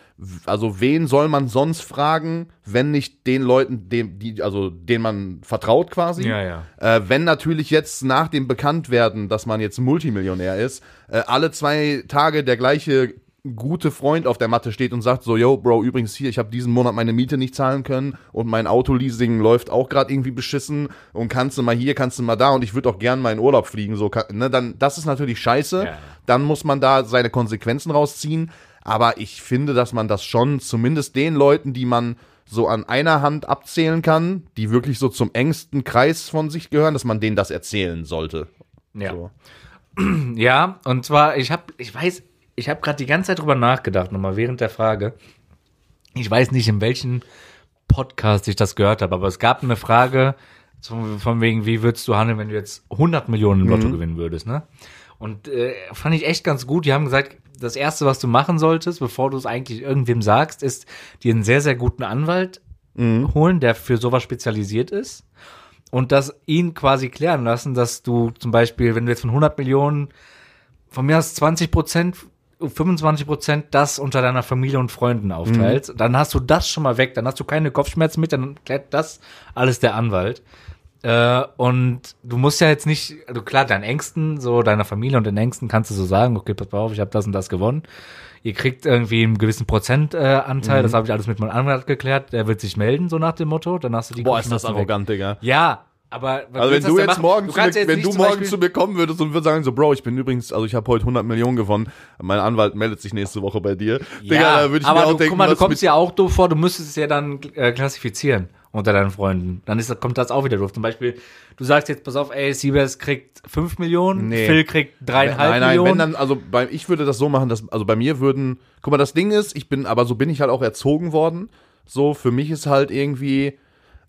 also wen soll man sonst fragen, wenn nicht den Leuten, dem, die, also denen man vertraut quasi. Ja, ja. Äh, wenn natürlich jetzt nach dem Bekanntwerden, dass man jetzt Multimillionär ist, äh, alle zwei Tage der gleiche gute Freund auf der Matte steht und sagt so, yo, Bro, übrigens hier, ich habe diesen Monat meine Miete nicht zahlen können und mein Autoleasing läuft auch gerade irgendwie beschissen und kannst du mal hier, kannst du mal da und ich würde auch gern mal in Urlaub fliegen, so, ne, dann, das ist natürlich scheiße, Ja. dann muss man da seine Konsequenzen rausziehen, aber ich finde, dass man das schon zumindest den Leuten, die man so an einer Hand abzählen kann, die wirklich so zum engsten Kreis von sich gehören, dass man denen das erzählen sollte. Ja. So. Ja, und zwar, ich habe, ich weiß, ich habe gerade die ganze Zeit drüber nachgedacht, nochmal während der Frage. Ich weiß nicht, in welchem Podcast ich das gehört habe, aber es gab eine Frage von, von wegen, wie würdest du handeln, wenn du jetzt 100 Millionen im Lotto gewinnen würdest, ne? Und äh, fand ich echt ganz gut. Die haben gesagt, das Erste, was du machen solltest, bevor du es eigentlich irgendwem sagst, ist dir einen sehr, sehr guten Anwalt holen, der für sowas spezialisiert ist. Und das ihn quasi klären lassen, dass du zum Beispiel, wenn du jetzt von 100 Millionen, von mir aus 20 Prozent, 25 Prozent das unter deiner Familie und Freunden aufteilst, dann hast du das schon mal weg, dann hast du keine Kopfschmerzen mit, dann klärt das alles der Anwalt. Äh, und du musst ja jetzt nicht, also klar, deinen Ängsten, so deiner Familie und den Ängsten kannst du so sagen, okay, pass auf, ich habe das und das gewonnen. Ihr kriegt irgendwie einen gewissen Prozentanteil, äh, Mhm. das habe ich alles mit meinem Anwalt geklärt, der wird sich melden, so nach dem Motto, dann hast du die Boah, ist das arrogant, Digga. Ja, aber Also wenn du jetzt machen? morgen, zu kannst mir, wenn du morgen Beispiel- zu mir kommen würdest und würdest sagen so, Bro, ich bin übrigens, also ich habe heute 100 Millionen gewonnen, mein Anwalt meldet sich nächste Woche bei dir. Digga, da würde ich aber mir auch du, denken, guck mal, du kommst ja auch doof vor, du müsstest es ja dann äh, klassifizieren unter deinen Freunden. Dann ist, kommt das auch wieder doof. Zum Beispiel, du sagst jetzt, pass auf, ey, Siebes kriegt 5 Millionen, Nee. Phil kriegt dreieinhalb Nein, nein, Millionen. wenn dann, also bei, ich würde das so machen, dass, also bei mir würden, guck mal, das Ding ist, ich bin, aber so bin ich halt auch erzogen worden. So, für mich ist halt irgendwie,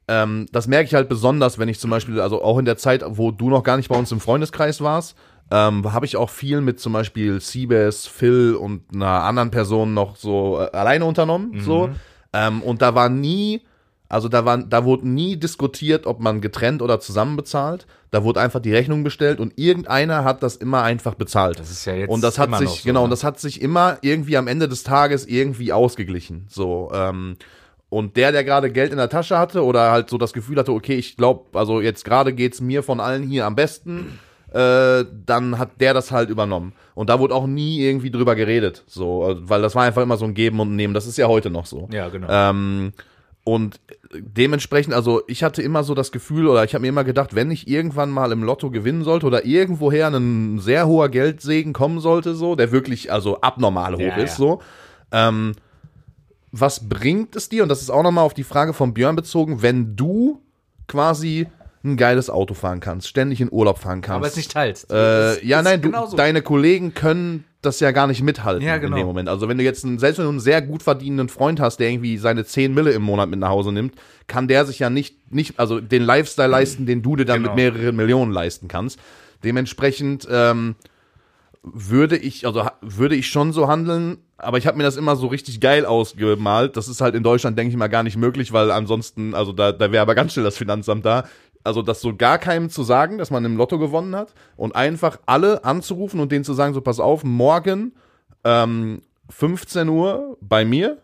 ähm, das merke ich halt besonders, wenn ich zum Beispiel, also auch in der Zeit, wo du noch gar nicht bei uns im Freundeskreis warst, ähm, habe ich auch viel mit zum Beispiel Siebes, Phil und einer anderen Person noch so äh, alleine unternommen. So. Ähm, und da war nie, also da war, da wurde nie diskutiert, ob man getrennt oder zusammen bezahlt. Da wurde einfach die Rechnung bestellt und irgendeiner hat das immer einfach bezahlt. Das ist ja jetzt und das hat sich so, genau ne? und das hat sich immer irgendwie am Ende des Tages irgendwie ausgeglichen. So ähm, und der, der gerade Geld in der Tasche hatte oder halt so das Gefühl hatte, okay, ich glaube, also jetzt gerade geht's mir von allen hier am besten, äh, dann hat der das halt übernommen. Und da wurde auch nie irgendwie drüber geredet, so, äh, weil das war einfach immer so ein Geben und Nehmen. Das ist ja heute noch so. ja, genau. Ähm, und dementsprechend, also ich hatte immer so das Gefühl oder ich habe mir immer gedacht, wenn ich irgendwann mal im Lotto gewinnen sollte oder irgendwoher ein sehr hoher Geldsegen kommen sollte, so, der wirklich also abnormal hoch Ja, ist, ja. so, ähm, was bringt es dir, und das ist auch nochmal auf die Frage von Björn bezogen, wenn du quasi ein geiles Auto fahren kannst, ständig in Urlaub fahren kannst. aber es nicht teilst. Äh, Es ja, ist nein, du, genauso. deine Kollegen können das ja gar nicht mithalten Ja, in genau. dem Moment. Also wenn du jetzt, einen, selbst wenn du einen sehr gut verdienenden Freund hast, der irgendwie seine 10 Mille im Monat mit nach Hause nimmt, kann der sich ja nicht, nicht also den Lifestyle leisten, den du dir dann Genau. mit mehreren Millionen leisten kannst. Dementsprechend ähm, würde ich, also würde ich schon so handeln, aber ich habe mir das immer so richtig geil ausgemalt. Das ist halt in Deutschland, denke ich mal, gar nicht möglich, weil ansonsten, also da, da wäre aber ganz schnell das Finanzamt da. Also das so gar keinem zu sagen, dass man im Lotto gewonnen hat und einfach alle anzurufen und denen zu sagen, so pass auf, morgen ähm, 15 Uhr bei mir,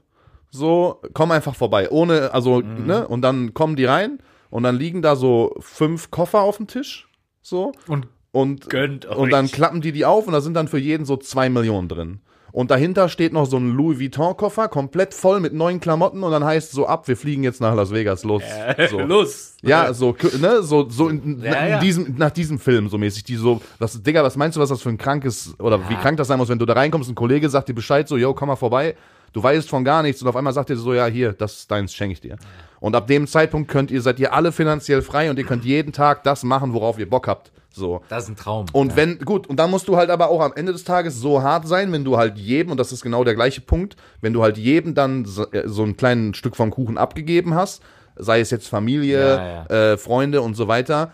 so komm einfach vorbei, ohne, also, Mhm. ne, und dann kommen die rein und dann liegen da so fünf Koffer auf dem Tisch, so Und und, und dann klappen die die auf und da sind dann für jeden so zwei Millionen drin. Und dahinter steht noch so ein Louis Vuitton-Koffer, komplett voll mit neuen Klamotten und dann heißt so ab, wir fliegen jetzt nach Las Vegas, los. so. los. Ja, so, ne, so, so in, Ja, in ja. Diesem, nach diesem Film so mäßig, die so, was, Digga, was meinst du, was das für ein krankes, oder wie krank das sein muss, wenn du da reinkommst, ein Kollege sagt dir Bescheid, so, yo, komm mal vorbei, du weißt von gar nichts und auf einmal sagt dir so, ja, hier, das ist deins, schenke ich dir. Und ab dem Zeitpunkt könnt ihr, seid ihr alle finanziell frei und ihr könnt jeden Tag das machen, worauf ihr Bock habt, so. Das ist ein Traum. Und wenn, gut, und dann musst du halt aber auch am Ende des Tages so hart sein, wenn du halt jedem, und das ist genau der gleiche Punkt, wenn du halt jedem dann so, äh, so ein kleines Stück vom Kuchen abgegeben hast, sei es jetzt Familie, Ja, Äh, Freunde und so weiter,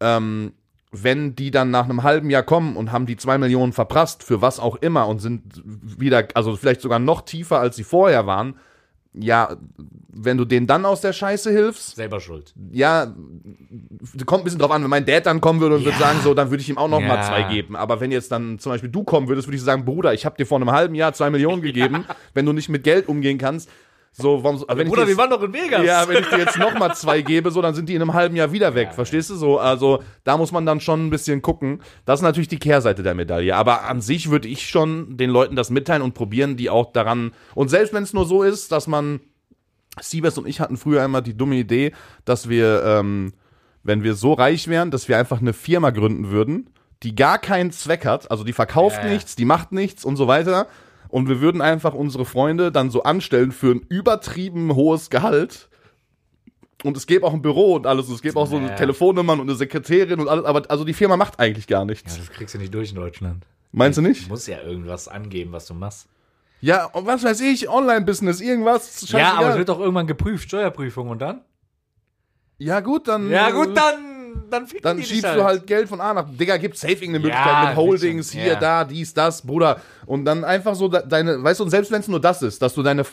ähm, wenn die dann nach einem halben Jahr kommen und haben die zwei Millionen verprasst, für was auch immer, und sind wieder, also vielleicht sogar noch tiefer, als sie vorher waren, ja, wenn du denen dann aus der Scheiße hilfst, selber schuld. ja, kommt ein bisschen drauf an, wenn mein Dad dann kommen würde und würde sagen, so, dann würde ich ihm auch noch mal Ja. zwei geben. Aber wenn jetzt dann zum Beispiel du kommen würdest, würde ich sagen, Bruder, ich habe dir vor einem halben Jahr zwei Millionen gegeben, wenn du nicht mit Geld umgehen kannst. So, warum, wenn ich jetzt, doch in Vegas. ja, wenn ich dir jetzt noch mal zwei gebe, so, dann sind die in einem halben Jahr wieder weg. verstehst du so? Also, da muss man dann schon ein bisschen gucken. Das ist natürlich die Kehrseite der Medaille. Aber an sich würde ich schon den Leuten das mitteilen und probieren, die auch daran. Und selbst wenn es nur so ist, dass man Siebes und ich hatten früher einmal die dumme Idee, dass wir, ähm, wenn wir so reich wären, dass wir einfach eine Firma gründen würden, die gar keinen Zweck hat, also die verkauft Ja, ja. nichts, die macht nichts und so weiter. Und wir würden einfach unsere Freunde dann so anstellen für ein übertrieben hohes Gehalt. Und es gäbe auch ein Büro und alles. Und es gäbe auch so Ja. Telefonnummern und eine Sekretärin und alles. Aber also die Firma macht eigentlich gar Ja, nichts. das kriegst du nicht durch in Deutschland. Meinst du Du nicht? musst ja irgendwas angeben, was du machst. Ja, und was weiß ich, Online-Business, irgendwas. Ja, aber es scheißegal. wird doch irgendwann geprüft, Steuerprüfung und dann? ja gut, dann. Ja, äh, gut, dann. Dann ficken dann die dich schiebst du halt Geld von A nach. Digga, gibt safe irgendeine Möglichkeit Ja, mit Holdings, hier, schon. da, Ja. dies, das, Bruder. Und dann einfach so de- deine, weißt du, und selbst wenn es nur das ist, dass du deine,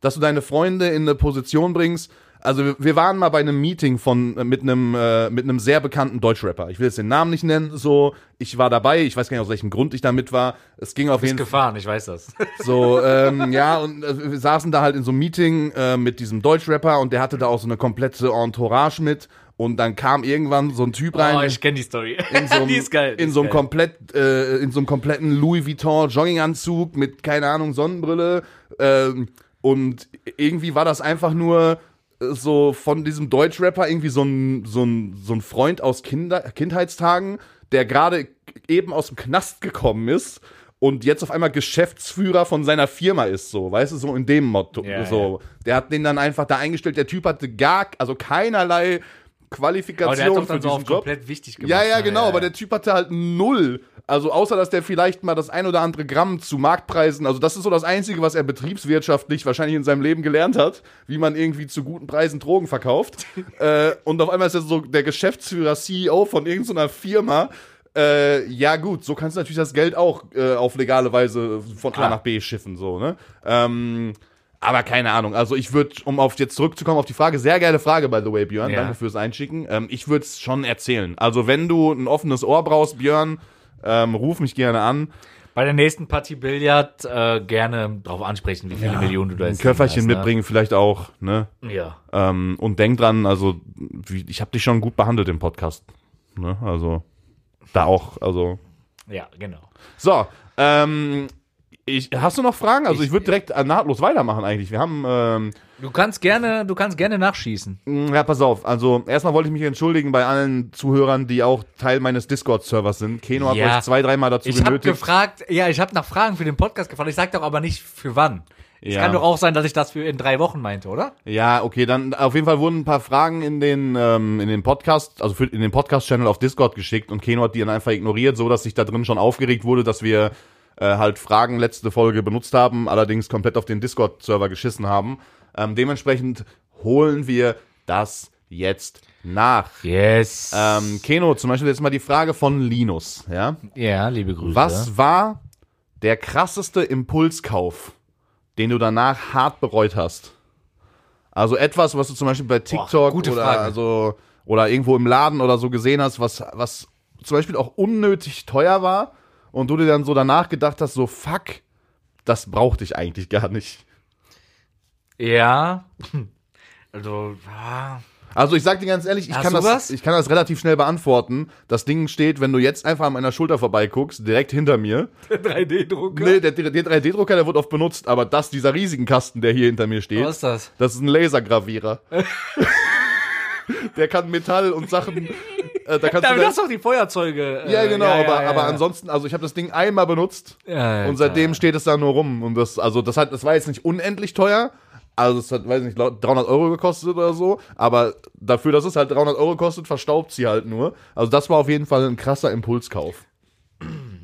dass du deine Freunde in eine Position bringst. Also wir, wir waren mal bei einem Meeting von äh, mit einem äh, mit einem sehr bekannten Deutschrapper. Ich will jetzt den Namen nicht nennen. So, ich war dabei. Ich weiß gar nicht aus welchem Grund ich da mit war. Es ging auf jeden Fall gefahren, ich weiß das. so, ähm, ja, und äh, wir saßen da halt in so einem Meeting äh, mit diesem Deutschrapper und der hatte da auch so eine komplette Entourage mit. Und dann kam irgendwann so ein Typ rein. Oh, ich kenne die Story. in so einem, die ist geil. die in so einem komplett, äh, in so einem kompletten Louis Vuitton Jogginganzug mit, keine Ahnung, Sonnenbrille. Ähm, und irgendwie war das einfach nur äh, so von diesem Deutschrapper irgendwie so ein, so ein, so ein Freund aus Kinder, Kindheitstagen, der gerade eben aus dem Knast gekommen ist und jetzt auf einmal Geschäftsführer von seiner Firma ist, so, weißt du, so in dem Motto. Ja, so. Der hat den dann einfach da eingestellt. Der Typ hatte gar, also keinerlei Qualifikation Aber der dann so diesen auf Job. komplett wichtig gemacht. Ja, ja, genau, aber der Typ hatte halt null. Also außer, dass der vielleicht mal das ein oder andere Gramm zu Marktpreisen, also das ist so das Einzige, was er betriebswirtschaftlich wahrscheinlich in seinem Leben gelernt hat, wie man irgendwie zu guten Preisen Drogen verkauft. äh, und auf einmal ist er so der Geschäftsführer, CEO von irgendeiner Firma. Äh, ja gut, so kannst du natürlich das Geld auch äh, auf legale Weise von A Klar. nach B schiffen, so, ne? Ähm, aber keine Ahnung. Also ich würde, um auf jetzt zurückzukommen auf die Frage, sehr geile Frage, by the way, Björn. Ja. Danke fürs Einschicken. Ähm, ich würde es schon erzählen. Also wenn du ein offenes Ohr brauchst, Björn, ähm, ruf mich gerne an. Bei der nächsten Partie Billard äh, gerne drauf ansprechen, wie viele Millionen du da Ein jetzt Köfferchen hast, ne? mitbringen, vielleicht auch, ne? Ja. Ähm, und denk dran, also wie, ich habe dich schon gut behandelt im Podcast. Ne? Also da auch, also. Ja, genau. So, ähm, ich, hast du noch Fragen? Also ich, würde direkt äh, nahtlos weitermachen eigentlich. Wir haben, ähm, Du kannst gerne, du kannst gerne nachschießen. ja, pass auf. Also erstmal wollte ich mich entschuldigen bei allen Zuhörern, die auch Teil meines Discord-Servers sind. Keno hat Ja. euch zwei, dreimal dazu Ich habe genötigt. gefragt, ja, ich habe nach Fragen für den Podcast gefragt. Ich sag doch aber nicht für wann. Es Ja. kann doch auch sein, dass ich das für in drei Wochen meinte, oder? Ja, okay, dann auf jeden Fall wurden ein paar Fragen in den ähm, in den Podcast, also für, in den Podcast-Channel auf Discord geschickt und Keno hat die dann einfach ignoriert, so dass sich da drin schon aufgeregt wurde, dass wir äh, halt Fragen letzte Folge benutzt haben, allerdings komplett auf den Discord-Server geschissen haben. Ähm, dementsprechend holen wir das jetzt nach. Yes. Ähm, Keno, zum Beispiel jetzt mal die Frage von Linus, ja? ja, liebe Grüße. Was war der krasseste Impulskauf, den du danach hart bereut hast? Also etwas, was du zum Beispiel bei TikTok gute oder Frage. also oder irgendwo im Laden oder so gesehen hast, was was zum Beispiel auch unnötig teuer war und du dir dann so danach gedacht hast, so fuck, das brauchte ich eigentlich gar nicht. Ja. Also, ah, Also ich sag dir ganz ehrlich, ich Hast kann, das, was? ich kann das relativ schnell beantworten. Das Ding steht, wenn du jetzt einfach an meiner Schulter vorbeiguckst, direkt hinter mir. 3D-Drucker. Nee, der, der 3D-Drucker, der wird oft benutzt, aber das, dieser riesigen Kasten, der hier hinter mir steht, Was ist das? das ist ein Lasergravierer. der kann Metall und Sachen. Äh, da kannst Damit du hast du auch die Feuerzeuge. äh, ja, genau, aber, ja, aber ja. ansonsten, also ich habe das Ding einmal benutzt Ja, ja, und seitdem steht es da nur rum. Und das, also das hat, das war jetzt nicht unendlich teuer. Also es hat, weiß ich nicht, laut- 300 Euro gekostet oder so. Aber dafür, dass es halt 300 Euro kostet, verstaubt sie halt nur. Also das war auf jeden Fall ein krasser Impulskauf.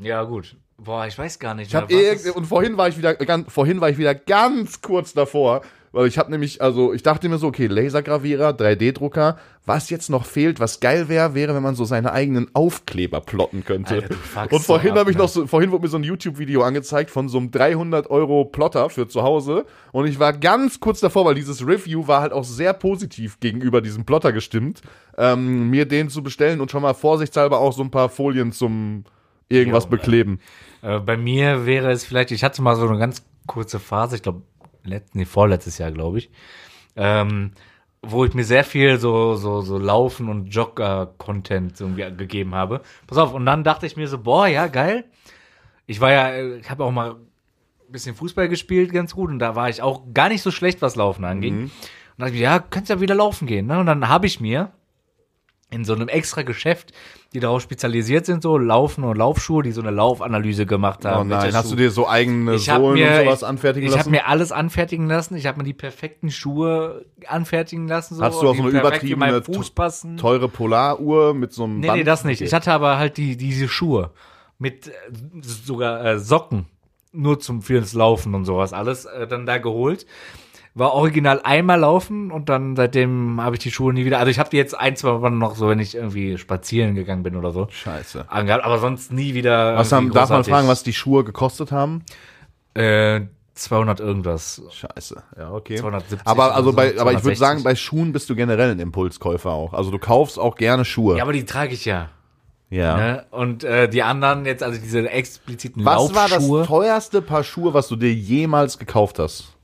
Ja, gut. Boah, ich weiß gar nicht. Ich hab eh, und vorhin war ich wieder ganz, vorhin war ich wieder ganz kurz davor, weil ich habe nämlich, also ich dachte mir so, okay, Lasergravierer, 3D-Drucker, was jetzt noch fehlt, was geil wäre, wäre, wenn man so seine eigenen Aufkleber plotten könnte. Alter, und vorhin habe ich ab, noch so, vorhin wurde mir so ein YouTube-Video angezeigt von so einem 300 Euro Plotter für zu Hause und ich war ganz kurz davor, weil dieses Review war halt auch sehr positiv gegenüber diesem Plotter gestimmt, ähm, mir den zu bestellen und schon mal vorsichtshalber auch so ein paar Folien zum irgendwas Junge. bekleben. Äh, bei mir wäre es vielleicht, ich hatte mal so eine ganz kurze Phase, ich glaube, nee, vorletztes Jahr, glaube ich, ähm, wo ich mir sehr viel so, so, so Laufen und Jogger-Content irgendwie gegeben habe. Pass auf, und dann dachte ich mir so, boah, ja, geil. Ich war ja, äh, ich habe auch mal ein bisschen Fußball gespielt, ganz gut, und da war ich auch gar nicht so schlecht, was Laufen anging. Und dann dachte ich, mir, ja, könntest ja wieder laufen gehen, ne? Und dann habe ich mir in so einem extra Geschäft, die darauf spezialisiert sind, so Laufen und Laufschuhe, die so eine Laufanalyse gemacht haben. Oh nein, hast Schuh- du dir so eigene ich Sohlen mir, und sowas ich, anfertigen ich habe lassen? mir alles anfertigen lassen. Ich habe mir die perfekten Schuhe anfertigen lassen. So, Hast du auch so eine übertriebene. Teure Polaruhr mit so einem Nee, Band? nee, das nicht. Ich hatte aber halt die, diese Schuhe mit äh, sogar äh, Socken nur zum fürs Laufen und sowas alles äh, dann da geholt. War original einmal laufen und dann seitdem habe ich die Schuhe nie wieder. Also ich habe die jetzt ein, zwei Mal noch so, wenn ich irgendwie spazieren gegangen bin oder so. Scheiße. Angehabt, aber sonst nie wieder. Was haben, darf man fragen, was die Schuhe gekostet haben? Äh, 200 irgendwas. Scheiße. Ja, okay. 270 aber also oder bei, so, aber ich würde 260. sagen, bei Schuhen bist du generell ein Impulskäufer auch. Also du kaufst auch gerne Schuhe. Ja, aber die trage ich ja. Ja. Ne? Und äh, die anderen jetzt, also diese expliziten Was war das Laufschuhe. teuerste Paar Schuhe, was du dir jemals gekauft hast?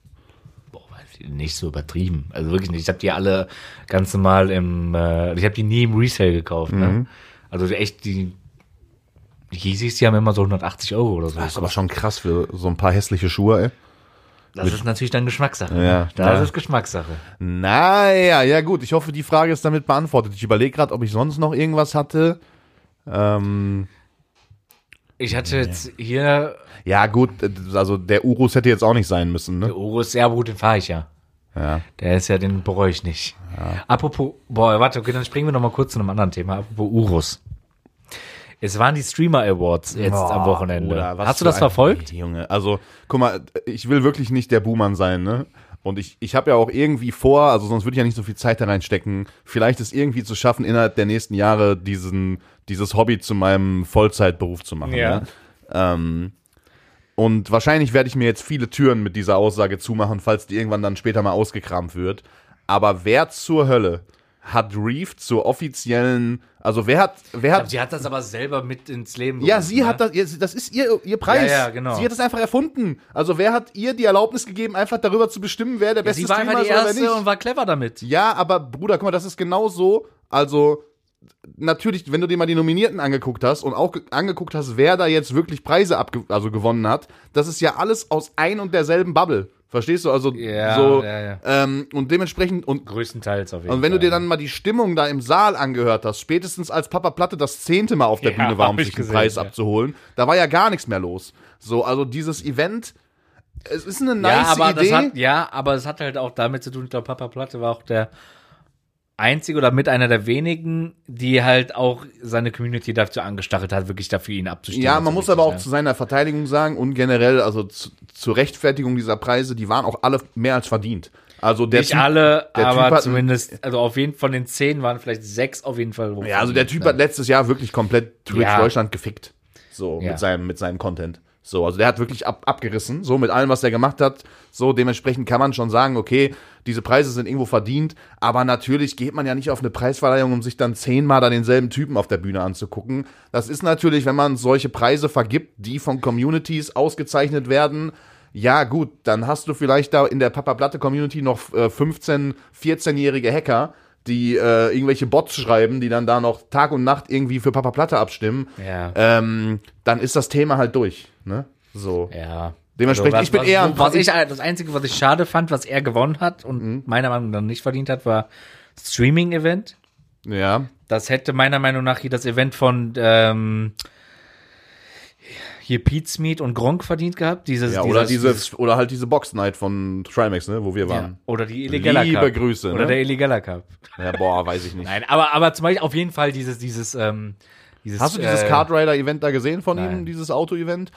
Nicht so übertrieben. Also wirklich nicht. Ich habe die alle ganz normal im, äh, ich habe die nie im Resale gekauft. Mhm. Ne? Also echt die, die Yeezys, die haben immer so 180 Euro oder so. Das ist aber schon krass für so ein paar hässliche Schuhe, ey. Das ist natürlich dann Geschmackssache. Ja, ne? Das ja. ist Geschmackssache. Naja, ja gut. Ich hoffe, die Frage ist damit beantwortet. Ich überlege gerade, ob ich sonst noch irgendwas hatte. Ähm, Ich hatte jetzt hier, ja gut, also der Urus hätte jetzt auch nicht sein müssen, der ne? Urus, ja gut, den fahre ich ja. Ja. Der ist ja, den bereue ich nicht. Apropos, boah, warte, okay, dann springen wir noch mal kurz zu einem anderen Thema. Apropos Urus. Es waren die Streamer Awards jetzt am Wochenende. Bruder, Hast du das verfolgt? Junge, also guck mal, ich will wirklich nicht der Buhmann sein, ne? Und ich, ich habe ja auch irgendwie vor, also sonst würde ich ja nicht so viel Zeit da reinstecken, vielleicht es irgendwie zu schaffen, innerhalb der nächsten Jahre diesen, dieses Hobby zu meinem Vollzeitberuf zu machen. Ja. Ne? Ähm, und wahrscheinlich werde ich mir jetzt viele Türen mit dieser Aussage zumachen, falls die irgendwann dann später mal ausgekramt wird. Aber wer zur Hölle hat Reef zur offiziellen, also wer hat, wer hat Sie hat das aber selber mit ins Leben ja, gerufen, sie ne? hat das, ihr- das ist ihr, ihr Preis. Ja, ja, genau. Sie hat es einfach erfunden. Also wer hat ihr die Erlaubnis gegeben, einfach darüber zu bestimmen, wer der beste Sie war Streamer ist oder Erste nicht? und war clever damit. Ja, aber Bruder, guck mal, das ist genau so. Also natürlich, wenn du dir mal die Nominierten angeguckt hast und auch ge- angeguckt hast, wer da jetzt wirklich Preise abge also gewonnen hat, das ist ja alles aus ein und derselben Bubble. Verstehst du? Also Ja, so ja, ja. Ähm, und dementsprechend und Größtenteils auf jeden und wenn du Fall. dir dann mal die Stimmung da im Saal angehört hast, spätestens als Papa Platte das zehnte Mal auf der Bühne war, um sich den Preis abzuholen, da war ja gar nichts mehr los. So, also dieses Event, es ist eine nice ja, aber Idee. das hat, ja, aber es hat halt auch damit zu tun, ich glaube, Papa Platte war auch der einzige oder mit einer der wenigen, die halt auch seine Community dazu angestachelt hat, wirklich dafür ihn abzustimmen. ja, Also man muss richtig, aber auch zu seiner Verteidigung sagen und generell, also zu, zur Rechtfertigung dieser Preise, die waren auch alle mehr als verdient. Also der Nicht Typ, alle, der Typ aber hat- zumindest, also auf jeden von den zehn waren vielleicht sechs auf jeden Fall. ja, also der Typ hat letztes Jahr wirklich komplett Twitch Ja. Deutschland gefickt. So, Ja. mit seinem, mit seinem Content. So, also der hat wirklich ab, abgerissen, so mit allem, was er gemacht hat. So, dementsprechend kann man schon sagen, okay, diese Preise sind irgendwo verdient, aber natürlich geht man ja nicht auf eine Preisverleihung, um sich dann zehnmal da denselben Typen auf der Bühne anzugucken. Das ist natürlich, wenn man solche Preise vergibt, die von Communities ausgezeichnet werden, ja gut, dann hast du vielleicht da in der Papa Platte Community noch äh, 15, 14-jährige Hacker, die äh, irgendwelche Bots schreiben, die dann da noch Tag und Nacht irgendwie für Papa Platte abstimmen Ja. ähm, dann ist das Thema halt durch. Ne? So. Ja. Dementsprechend, Also, ich bin was, eher was, ein was ich, das Einzige, was ich schade fand, was er gewonnen hat und Mhm. meiner Meinung nach nicht verdient hat, war Streaming-Event. Ja. Das hätte meiner Meinung nach hier das Event von ähm, hier Pete's Meat und Gronk verdient gehabt. Dieses, ja dieses, oder diese, dieses- oder halt diese Box Night von Trimax, ne, wo wir ja, waren. oder die Illegaler Liebe Cup. Grüße, Oder ne? der Illegaler Cup. Ja. boah, weiß ich nicht. Nein, aber, aber zum Beispiel auf jeden Fall dieses, dieses, ähm, dieses. Hast du dieses äh, Kart Rider Event da gesehen von ihm, nein. dieses Auto-Event?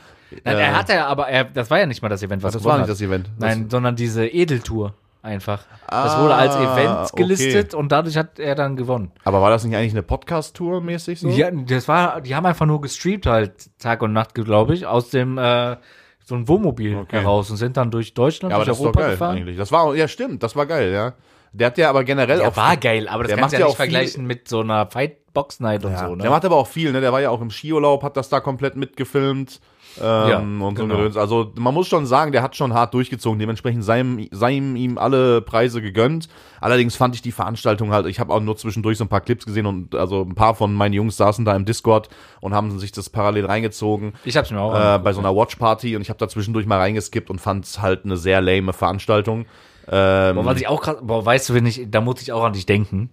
Nein, er hatte ja, aber er, das war ja nicht mal das Event, was das gewonnen war nicht hat. das Event. Nein, sondern diese Edeltour einfach. das Ah, wurde als Event okay. gelistet und dadurch hat er dann gewonnen. aber war das nicht eigentlich eine Podcast-Tour mäßig so? Ja, das war, die haben einfach nur gestreamt halt Tag und Nacht, glaube ich, aus dem äh, so ein Wohnmobil Okay. heraus und sind dann durch Deutschland, Ja, aber durch das ist doch Europa geil gefahren. eigentlich. Das war, ja stimmt, das war geil, ja. Der hat ja aber generell Ja, auch war geil, aber das der kannst macht du ja ja nicht auch viel- vergleichen mit so einer Fight Box Night und Ja, so, ne? Der macht aber auch viel, ne? Der war ja auch im Skiurlaub, hat das da komplett mitgefilmt. Ähm, Ja, und so genau. Gedöns. Also man muss schon sagen, der hat schon hart durchgezogen. Dementsprechend seien, seien ihm alle Preise gegönnt. Allerdings fand ich die Veranstaltung halt, ich habe auch nur zwischendurch so ein paar Clips gesehen und also ein paar von meinen Jungs saßen da im Discord und haben sich das parallel reingezogen. ich hab's mir auch Äh, bei so einer Watchparty und ich habe da zwischendurch mal reingeskippt und fand es halt eine sehr lame Veranstaltung. Ähm, Boah, was ich auch krass, boah, weißt du, wen ich, da muss ich auch an dich denken.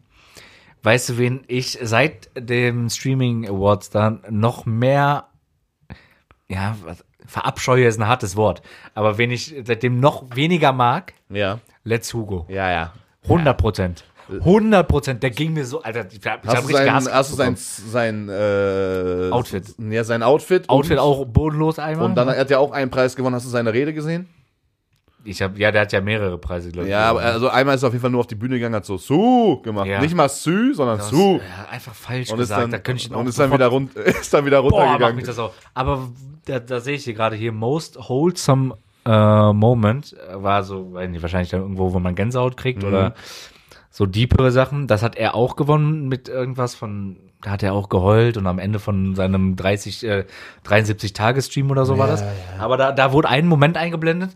Weißt du, wen ich seit dem Streaming Awards dann noch mehr, ja, verabscheue ist ein hartes Wort, aber wen ich seitdem noch weniger mag, ja, Let's Hugo. ja, ja. 100 Prozent. 100 Prozent. Der ging mir so, Alter, ich hab, ich hab Hast richtig sein, gehasst. hast du sein, sein äh, Outfit. Ja, sein Outfit. Outfit und, auch bodenlos einmal. Und dann er hat ja auch einen Preis gewonnen. Hast du seine Rede gesehen? Ich hab, ja, der hat ja mehrere Preise, glaube ich. Ja, aber also einmal ist er auf jeden Fall nur auf die Bühne gegangen, hat so Su gemacht. Ja. Nicht mal Sü, sondern Das- Su. Ja, einfach falsch Und gesagt. dann, da könnte ich ihn auch und ist dann wieder, rund, ist dann wieder Boah, runtergegangen. mich das auch. Aber da, da sehe ich hier gerade hier, most wholesome äh, moment war so, weiß nicht, wahrscheinlich dann irgendwo, wo man Gänsehaut kriegt Mhm. oder so deepere Sachen. Das hat er auch gewonnen mit irgendwas von, da hat er auch geheult und am Ende von seinem 30, äh, 73 Tagesstream oder so war das. Aber da, da wurde ein Moment eingeblendet.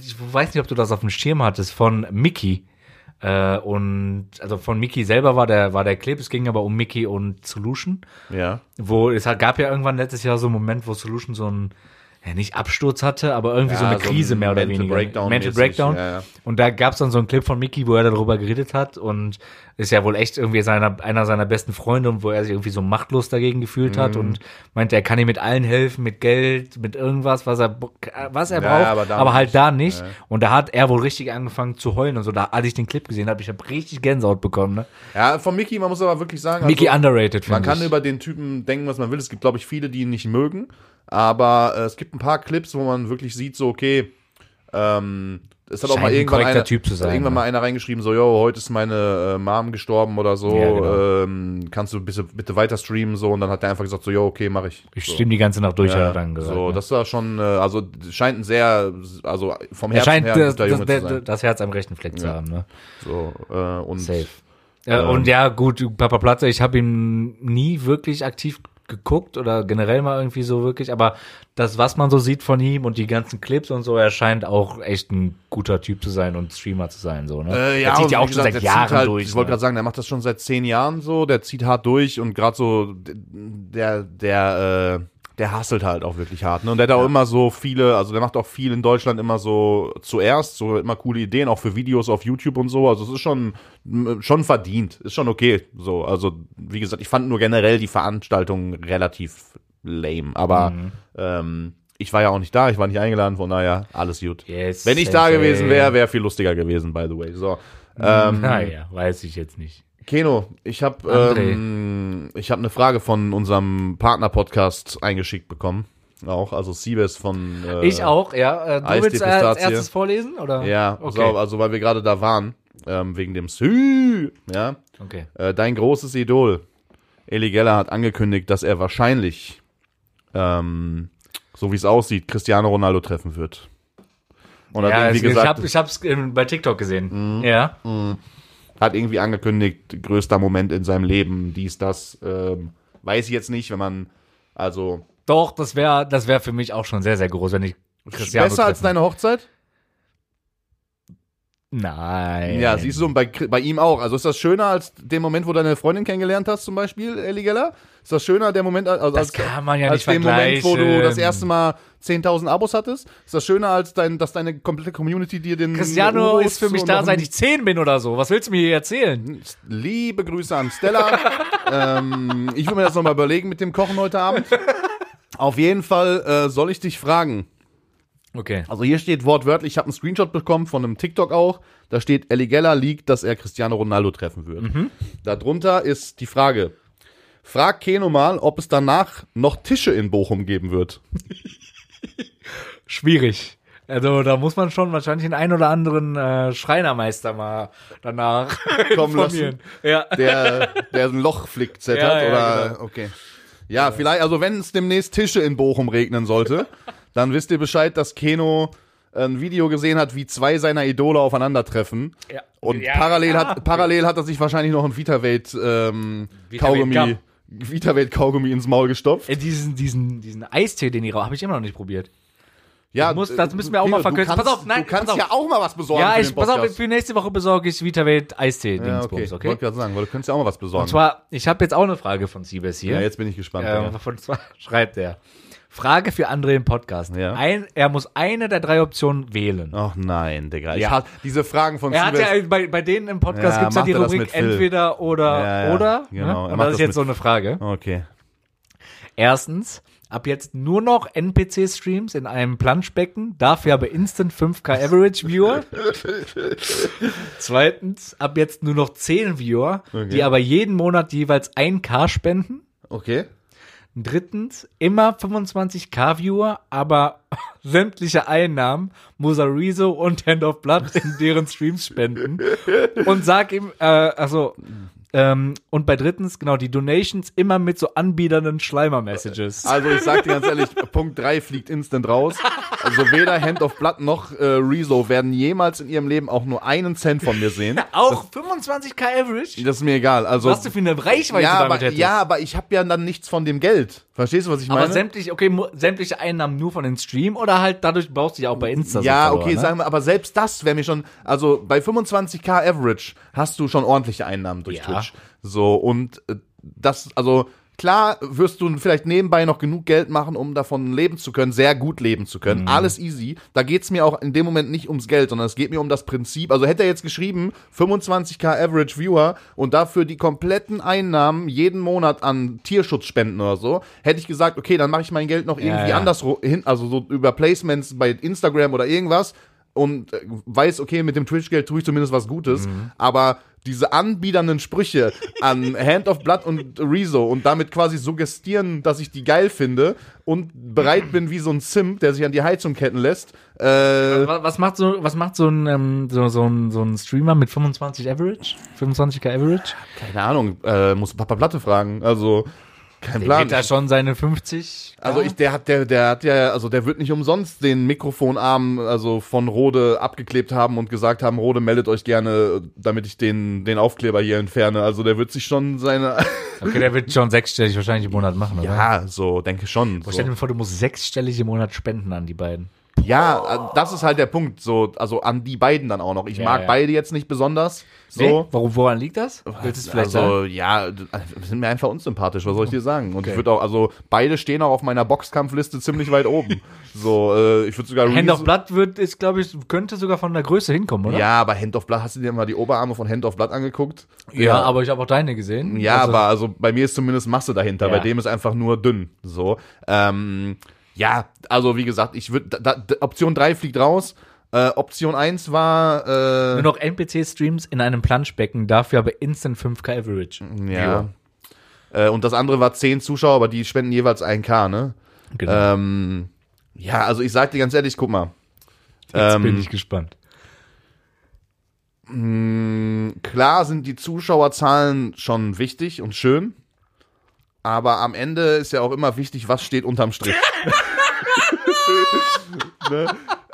Ich weiß nicht, ob du das auf dem Schirm hattest von Mickey. Äh, und also von Mickey selber war der war der Clip. Es ging aber um Mickey und Solution ja. wo es gab ja irgendwann letztes Jahr so einen Moment, wo Solution so einen, ja nicht Absturz hatte, aber irgendwie so Ja, eine so Krise ein mehr oder Mental weniger. Breakdown Mental Breakdown. ja, ja. Und da gab es dann so einen Clip von Mickey, wo er darüber geredet hat und ist ja wohl echt irgendwie seiner, einer seiner besten Freunde und wo er sich irgendwie so machtlos dagegen gefühlt Mhm. hat und meinte, er kann ihm mit allen helfen, mit Geld, mit irgendwas, was er, was er Ja, braucht, aber aber, halt nicht. da nicht. Und da hat er wohl richtig angefangen zu heulen und so. Da, als ich den Clip gesehen habe, ich habe richtig Gänsehaut bekommen. Ne? Ja, von Mickey, man muss aber wirklich sagen, Mickey also, underrated, man finde kann ich. über den Typen denken, was man will. Es gibt, glaube ich, viele, die ihn nicht mögen. Aber äh, es gibt ein paar Clips, wo man wirklich sieht, so, okay, ähm, es hat auch mal irgendwann einer, Typ zu sein, irgendwann ne? mal einer reingeschrieben, so, yo, heute ist meine äh, Mom gestorben oder so, Ja, genau. ähm, kannst du bitte, bitte weiter streamen, so, und dann hat er einfach gesagt, so, yo, okay, mach ich. Ich so. stimme die ganze Nacht durch, Ja, dann gesagt. so, ne? das war schon, äh, also scheint ein sehr, also vom Er Herzen scheint her das, das, Junge zu das, sein. das Herz am rechten Fleck zu haben, ne? So, äh, und Safe. Äh, und ja, gut, Papa Platte, ich habe ihn nie wirklich aktiv geguckt oder generell mal irgendwie so wirklich, aber das, was man so sieht von ihm und die ganzen Clips und so, er scheint auch echt ein guter Typ zu sein und Streamer zu sein, so, ne? Äh, er zieht ja auch wie schon gesagt, seit Jahren halt, durch. Ich wollte ne? gerade sagen, der macht das schon seit zehn Jahren so, der zieht hart durch und gerade so der, der, äh, der hustelt halt auch wirklich hart. Ne? Und der hat auch immer so viele, also der macht auch viel in Deutschland immer so zuerst, so immer coole Ideen, auch für Videos auf YouTube und so. Also es ist schon, schon verdient, ist schon okay. So, also wie gesagt, ich fand nur generell die Veranstaltung relativ lame, aber Mhm. ähm, ich war ja auch nicht da, ich war nicht eingeladen, von daher alles gut. Yes, Wenn ich da gewesen wäre, wäre viel lustiger gewesen, by the way. So. Ähm, naja, weiß ich jetzt nicht. Keno, ich habe ähm, ich habe eine Frage von unserem Partner-Podcast eingeschickt bekommen. Auch, also Siebes von. Äh, Ich auch, ja. Äh, du Eis, willst als erstes vorlesen, oder? Ja, okay. so, also weil wir gerade da waren, ähm, wegen dem Sü, ja. okay. Äh, dein großes Idol, Eli Geller, hat angekündigt, dass er wahrscheinlich, ähm, so wie es aussieht, Cristiano Ronaldo treffen wird. Und hat Ja, irgendwie also ich, gesagt, hab, ich hab's ähm, bei TikTok gesehen. Ja. Hat irgendwie angekündigt, größter Moment in seinem Leben, dies, das, ähm, weiß ich jetzt nicht, wenn man, also, Doch, das wäre das wär für mich auch schon sehr, sehr groß, wenn ich Cristiano besser als deine Hochzeit? Nein. Ja, siehst du, bei, bei ihm auch. Also ist das schöner als den Moment, wo du deine Freundin kennengelernt hast, zum Beispiel, Eli Geller? Ist das schöner, der Moment, also Das als, kann man ja als nicht den Moment, wo du das erste Mal 10.000 Abos hattest? Ist das schöner, als dein, dass deine komplette Community dir den Cristiano Urus ist für mich da, seit ich 10 bin oder so. Was willst du mir hier erzählen? Liebe Grüße an Stella. ähm, ich will mir das nochmal überlegen mit dem Kochen heute Abend. Auf jeden Fall äh, soll ich dich fragen. Okay. Also hier steht wortwörtlich, ich habe einen Screenshot bekommen von einem TikTok auch. Da steht, Eligella liegt, dass er Cristiano Ronaldo treffen wird. Darunter ist die Frage, frag Keno mal, ob es danach noch Tische in Bochum geben wird. Schwierig. Also da muss man schon wahrscheinlich den ein oder anderen äh, Schreinermeister mal danach Kommen informieren. Ja. Der, der ein Loch flickt, Ja, ja, oder, genau. okay. Ja, vielleicht, also wenn es demnächst Tische in Bochum regnen sollte, dann wisst ihr Bescheid, dass Keno ein Video gesehen hat, wie zwei seiner Idole aufeinandertreffen. Ja. Und Ja, parallel, ja. hat, parallel hat er sich wahrscheinlich noch ein Vitavate ähm, Vitavate Kaugummi, Gum. Vitavate Kaugummi ins Maul gestopft. Äh, diesen, diesen, diesen Eistee, den ich rauche, habe ich immer noch nicht probiert. Ja, muss- äh, das müssen wir auch Keno, mal verkürzen. Kannst, Pass auf, nein, du kannst ja auch mal was besorgen ja, für ich, pass auf, für nächste Woche besorge ich Vitavate Eistee ja, okay. Okay? Wollte gerade sagen, weil du könntest ja auch mal was besorgen. Und zwar, ich habe jetzt auch eine Frage von Siebes hier. ja, jetzt bin ich gespannt. Ähm, ja. von zwar schreibt er. Frage für André im Podcast. Ja. Ein, er muss eine der drei Optionen wählen. Ach nein, Digga. Ich hasse diese Fragen von Er hat ja bei, bei denen im Podcast Ja, gibt's ja die Rubrik entweder oder oder. genau. Ne? Und das ist jetzt mit- so eine Frage. Okay. Erstens, ab jetzt nur noch NPC-Streams in einem Planschbecken, dafür aber Instant 5K Average Viewer. Zweitens, ab jetzt nur noch 10 Viewer, die aber jeden Monat jeweils 1K spenden. Okay. Drittens, immer 25k Viewer, aber sämtliche Einnahmen muss Rezo und Hand of Blood in deren Streams spenden. Und sag ihm, äh, also, ähm, und bei drittens, genau, die Donations immer mit so anbiedernden Schleimer-Messages. Also ich sag dir ganz ehrlich, Punkt 3 fliegt instant raus. Also weder Hand of Blood noch äh, Rezo werden jemals in ihrem Leben auch nur einen Cent von mir sehen. Auch 25k Average? Das ist mir egal. Also Was du für eine Reichweite ja, damit aber, hättest. ja, aber ich habe ja dann nichts von dem Geld. Verstehst du, was ich aber meine? sämtliche, okay, mu- sämtliche Einnahmen nur von den Stream oder halt dadurch baust du ja auch bei Insta so Ja, Follower, okay, ne? sagen wir, aber selbst das wäre mir schon, also bei 25k Average hast du schon ordentliche Einnahmen durch Ja. Twitch. So, und äh, das, also klar wirst du vielleicht nebenbei noch genug Geld machen, um davon leben zu können, sehr gut leben zu Mhm. können. Alles easy. Da geht's mir auch in dem Moment nicht ums Geld, sondern es geht mir um das Prinzip. Also hätte er jetzt geschrieben, 25k Average Viewer und dafür die kompletten Einnahmen jeden Monat an Tierschutz spenden oder so, hätte ich gesagt, okay, dann mache ich mein Geld noch irgendwie ja. anders ro- hin, also so über Placements bei Instagram oder irgendwas und äh, weiß, okay, mit dem Twitch-Geld tue ich zumindest was Gutes, aber diese anbiedernden Sprüche an Hand of Blood und Rezo und damit quasi suggestieren, dass ich die geil finde und bereit bin wie so ein Simp, der sich an die Heizung ketten lässt. Äh, Wa- Was macht so, was macht so ein, ähm, so, so ein, so ein Streamer mit 25 Average? 25k Average? keine Ahnung, äh, muss Papa Platte fragen. Also kein Der Plan. wird da schon seine 50. Also ich, der hat, der, der hat ja, also der wird nicht umsonst den Mikrofonarm, also von Rode abgeklebt haben und gesagt haben, Rode meldet euch gerne, damit ich den, den Aufkleber hier entferne. Also der wird sich schon seine, Okay, der wird schon sechsstellig wahrscheinlich im Monat machen, oder? ja, so, denke schon. Boah, Stell dir vor, du musst sechsstellig im Monat spenden an die beiden. Ja, äh, das ist halt der Punkt, so, also an die beiden dann auch noch. Ich Ja, mag ja. beide jetzt nicht besonders, so. Nee? Warum, woran liegt das? Willst es vielleicht sagen? also, ja, d- sind mir einfach unsympathisch, was soll ich dir sagen? Und ich würde auch, also, beide stehen auch auf meiner Boxkampfliste ziemlich weit oben. So, äh, ich würde sogar Hand of Blood wird, ist, glaube ich, könnte sogar von der Größe hinkommen, oder? Ja, aber Hand of Blood, hast du dir mal die Oberarme von Hand of Blood angeguckt? Ja, aber ich habe auch deine gesehen. Ja, Also- aber also bei mir ist zumindest Masse dahinter, Ja. bei dem ist einfach nur dünn. So. Ähm, ja, also wie gesagt, ich würde. Da, da, Option 3 fliegt raus. Äh, Option 1 war. Äh, Nur noch NPC-Streams in einem Planschbecken, dafür aber instant 5k Average. ja. Äh, und das andere war 10 Zuschauer, aber die spenden jeweils 1K, ne? Genau. Ähm, ja, also ich sag dir ganz ehrlich, guck mal. Jetzt ähm, bin ich gespannt. Klar sind die Zuschauerzahlen schon wichtig und schön, aber am Ende ist ja auch immer wichtig, was steht unterm Strich. ne?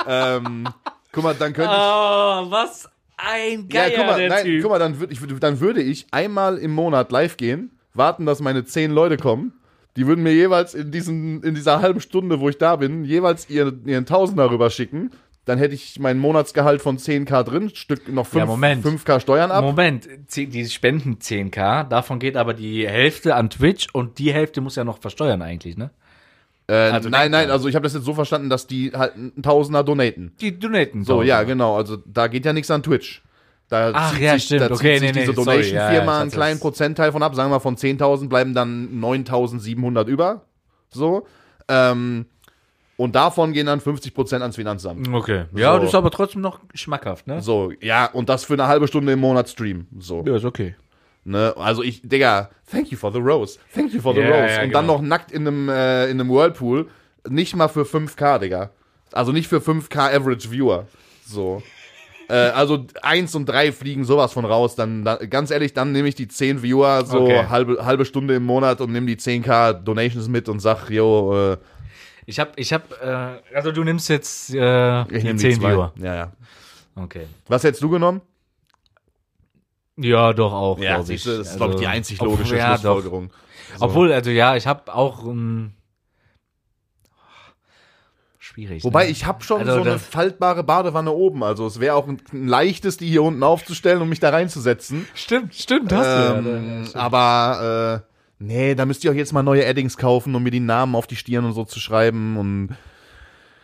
ähm, guck mal, dann könnte ich. Oh, was ein Ja, Geier, guck mal, der nein, Typ. guck mal dann, würd ich, dann würde ich einmal im Monat live gehen, warten, dass meine zehn Leute kommen. Die würden mir jeweils in, diesen, in dieser halben Stunde, wo ich da bin, jeweils ihren, ihren Tausender rüberschicken. Dann hätte ich mein Monatsgehalt von 10k drin, Stück noch 5, Ja, Moment. 5k Steuern ab. Moment, die spenden 10k, davon geht aber die Hälfte an Twitch und die Hälfte muss ja noch versteuern eigentlich, ne? Äh, Also nein, nein, also ich habe das jetzt so verstanden, dass die halt einen Tausender donaten. Die donaten. So, tausend. ja, genau. Also da geht ja nichts an Twitch. Da Ach, zieht ja, sich, stimmt. Da Okay, zieht sich nee, diese nee, sorry. Ja, Donation-Firma einen kleinen Prozentteil von ab. Sagen wir von 10.000 bleiben dann 9.700 über. So. Ähm, und davon gehen dann 50% ans Finanzamt. Okay. Ja, So. das ist aber trotzdem noch schmackhaft, ne? So, ja, und das für eine halbe Stunde im Monat Stream. So. Ja, ist okay. Ne? Also ich, Digga, thank you for the rose. Thank you for the Ja, rose. ja, und dann genau. noch nackt in einem, äh, in einem Whirlpool. Nicht mal für 5K, Digga. Also nicht für 5K Average Viewer. So. Äh, also eins und drei fliegen sowas von raus. Dann, dann ganz ehrlich, dann nehme ich die 10 Viewer so Okay. halbe, halbe Stunde im Monat und nehme die 10k Donations mit und sag, yo, äh, Ich hab, ich hab, äh, also du nimmst jetzt äh, ich die nehme 10 zwei. Viewer. Ja, ja. Okay. Was hättest du genommen? Ja, doch auch. Ja, glaub siehst du, das ist, Also, glaube ich, die einzig logische obwohl, ja. Schlussfolgerung. So. Obwohl, also ja, ich habe auch ähm, schwierig. Wobei ne? ich habe schon Also so eine das- faltbare Badewanne oben. Also es wäre auch ein, ein leichtes, die hier unten aufzustellen und mich da reinzusetzen. Stimmt, stimmt, hast Ähm, du ja. ja. stimmt. aber äh, nee, da müsst ihr auch jetzt mal neue Addings kaufen, um mir die Namen auf die Stirn und so zu schreiben und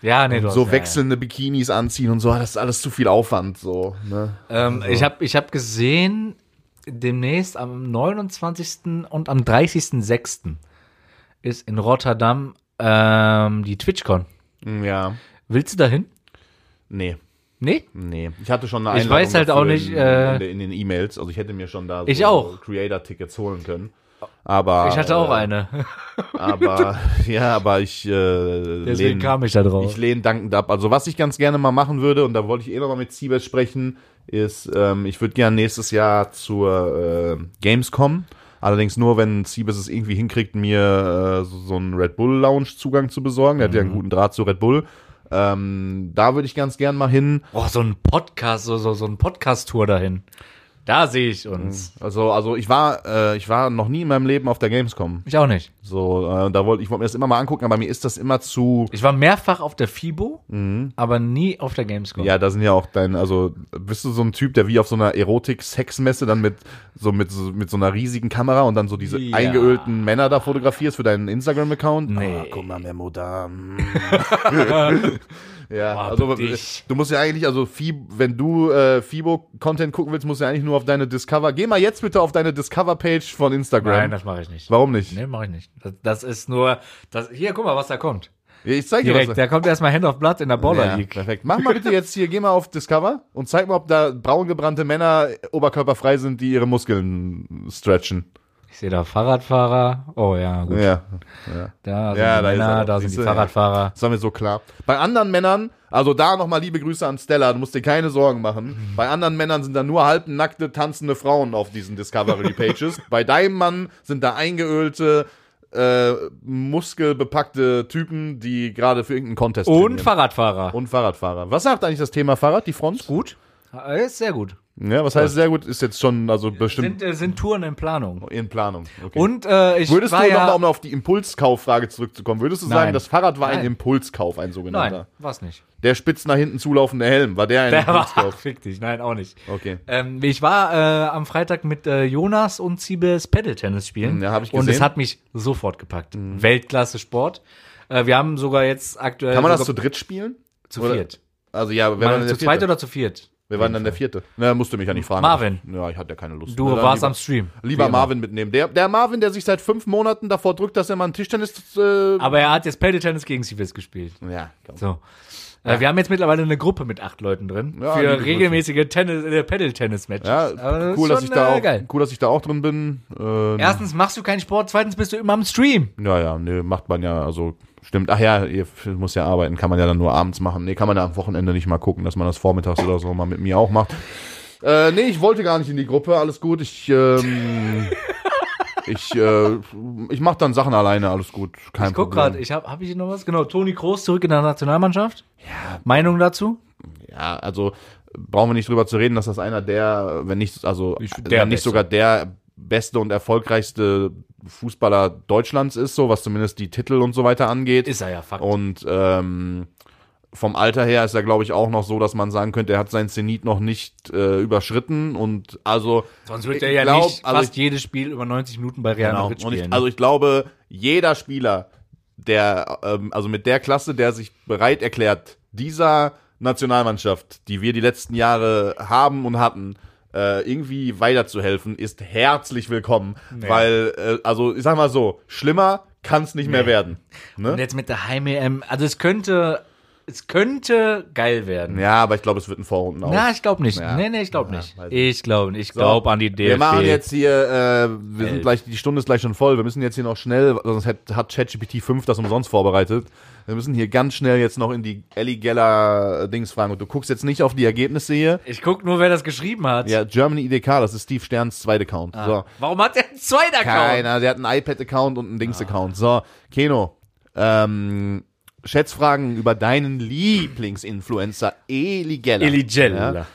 Ja, nee, du hast- so ja, wechselnde Bikinis anziehen und so. Das ist alles zu viel Aufwand. So, ne? Ja. Ähm, Ich habe ich hab gesehen, demnächst am 29. und am 30.06. ist in Rotterdam ähm, die TwitchCon. Ja, Willst du dahin? nee. Nee? Nee, ich hatte schon eine Ich weiß halt auch nicht, in, äh, in, in den E-Mails. Also ich hätte mir schon da so Ich auch. Creator-Tickets holen können. Aber Ich hatte auch äh, eine. Aber ja, aber ich äh, Deswegen lehn- kam ich da drauf. Ich lehne dankend ab. Also was ich ganz gerne mal machen würde, und da wollte ich eh noch mal mit Siebes sprechen, ist, ähm, ich würde gerne nächstes Jahr zur äh, Gamescom. Allerdings nur, wenn Siebes es irgendwie hinkriegt, mir äh, so, so einen Red Bull Lounge Zugang zu besorgen. Der hat ja einen guten Draht zu Red Bull. Ähm, da würde ich ganz gern mal hin. Oh, so ein Podcast, so, so, so ein Podcast-Tour dahin. Da sehe ich uns. Also, also ich war, äh, ich war noch nie in meinem Leben auf der Gamescom. Ich auch nicht. So, äh, da wollte ich wollte mir das immer mal angucken, aber mir ist das immer zu. Ich war mehrfach auf der FIBO, aber nie auf der Gamescom. Mhm. Ja, da sind ja auch dein, also bist du so ein Typ, der wie auf so einer Erotik-Sexmesse dann mit so mit so mit so einer riesigen Kamera und dann so diese Ja. eingeölten Männer da fotografierst für deinen Instagram-Account? Nee. Ah, guck mal, Memo da. ja, Boah, also dich. du musst ja eigentlich, also Fib, wenn du äh, Fibo-Content gucken willst, musst du ja eigentlich nur auf deine Discover. Geh mal jetzt bitte auf deine Discover-Page von Instagram. Nein, das mache ich nicht. Warum nicht? Nee, mache ich nicht. Das, das ist nur, das, hier, guck mal, was da kommt. Ich zeig dir Direkt, was. da kommt erstmal Hand of Blood in der Baller Ja, League. perfekt. Mach mal bitte jetzt hier, geh mal auf Discover und zeig mal, ob da braungebrannte Männer oberkörperfrei sind, die ihre Muskeln stretchen. Ich sehe da Fahrradfahrer. Oh ja, gut. Ja, Da sind Ja, die da ist Männer, er. da sind die ja. Fahrradfahrer. das war mir so klar. Bei anderen Männern, also da nochmal liebe Grüße an Stella, du musst dir keine Sorgen machen. Bei anderen Männern sind da nur halbnackte, tanzende Frauen auf diesen Discovery-Pages. Bei deinem Mann sind da eingeölte, äh, muskelbepackte Typen, die gerade für irgendeinen Contest Und trainieren. Fahrradfahrer. Und Fahrradfahrer. Was sagt eigentlich das Thema Fahrrad, die Front? gut? Ja, Ist sehr gut. Ja, was heißt sehr gut? Ist jetzt schon, also bestimmt Sind, äh, sind Touren in Planung. in Planung. Okay. Und äh, ich Würdest war du ja, nochmal, um auf die Impulskauffrage zurückzukommen, würdest du sagen, Nein. das Fahrrad war ein Nein. Impulskauf, ein sogenannter? Nein, war's nicht. Der spitz nach hinten zulaufende Helm, war der ein Der war Impulskauf? fick dich. Nein, auch nicht. Okay. Ähm, ich war äh, am Freitag mit äh, Jonas und Siebes Paddle-Tennis spielen. Ja, hab ich Und es gesehen. hat mich sofort gepackt. Weltklasse Sport. Äh, wir haben sogar jetzt aktuell. Kann man das zu sogar dritt spielen? zu oder- viert? Also ja, wer war Meine, zu der zweit vierte? oder zu viert? Wer war denn dann der vierte? Na, musst du mich ja nicht fragen. Marvin. Ja, ich hatte ja keine Lust. Du Na, warst lieber, am Stream. Lieber. Marvin mitnehmen. Der, der Marvin, der sich seit fünf Monaten davor drückt, dass er mal einen Tischtennis... Äh, Aber er hat jetzt Paddle-Tennis gegen Siebes gespielt. ja, komm. So. Äh, wir haben jetzt mittlerweile eine Gruppe mit acht Leuten drin. Ja, für regelmäßige Tennis, äh, Paddle-Tennis-Matches. ja Aber cool, dass ich da äh, auch, geil. cool, dass ich da auch drin bin. Ähm, Erstens machst du keinen Sport, zweitens bist du immer am Stream. Ja, ja, nee, macht man ja, also stimmt. Ach ja, ihr muss ja arbeiten, kann man ja dann nur abends machen. Nee, kann man ja am Wochenende nicht mal gucken, dass man das vormittags oder so mal mit mir auch macht. Äh, nee, ich wollte gar nicht in die Gruppe, alles gut. Ich, ähm, ich, äh, ich mach dann Sachen alleine, alles gut. Kein Ich guck gerade, ich habe hab ich hier noch was? Genau, Toni Kroos zurück in der Nationalmannschaft. Ja. Meinung dazu? Ja, also brauchen wir nicht drüber zu reden, dass das einer der, wenn nicht, also Ich- der wenn nicht Beste. sogar der beste und erfolgreichste Fußballer Deutschlands ist, so was zumindest die Titel und so weiter angeht. Ist er ja Fakt. Und ähm, vom Alter her ist er, glaube ich, auch noch so, dass man sagen könnte, er hat sein Zenit noch nicht äh, überschritten. Und also. Sonst wird ich er ja glaub, nicht also fast jedes Spiel über 90 Minuten bei Real Genau. Madrid Und spielen. ich, also ich glaube, jeder Spieler, der, ähm, also mit der Klasse, der sich bereit erklärt, dieser Nationalmannschaft, die wir die letzten Jahre haben und hatten, äh, irgendwie weiterzuhelfen, ist herzlich willkommen. Weil, äh, also ich sag mal so, schlimmer kann es nicht mehr werden. Ne? Und jetzt mit der Heim-EM, also es könnte, es könnte geil werden. Ja, aber ich glaube, es wird ein Vorrunden aus. Na, ich glaube nicht. Ja. Nee, nee, ich glaube Ja, nicht. Ich glaube nicht. Ich glaube an die DFB. Wir machen jetzt hier, äh, wir sind gleich, die Stunde ist gleich schon voll. Wir müssen jetzt hier noch schnell, sonst hat, hat ChatGPT 5 das umsonst vorbereitet. Wir müssen hier ganz schnell jetzt noch in die Ellie Geller Dings fragen. Und du guckst jetzt nicht auf die Ergebnisse hier. Ich guck nur, wer das geschrieben hat. Ja, Germany IDK, das ist Steve Sterns zweiter Account. So. Warum hat der einen zweiten Account? Keiner, der hat einen iPad-Account und einen Dings-Account. So, Keno, ähm, Schätzfragen über deinen Lieblingsinfluencer Eli Geller. Eli Gell. Ja.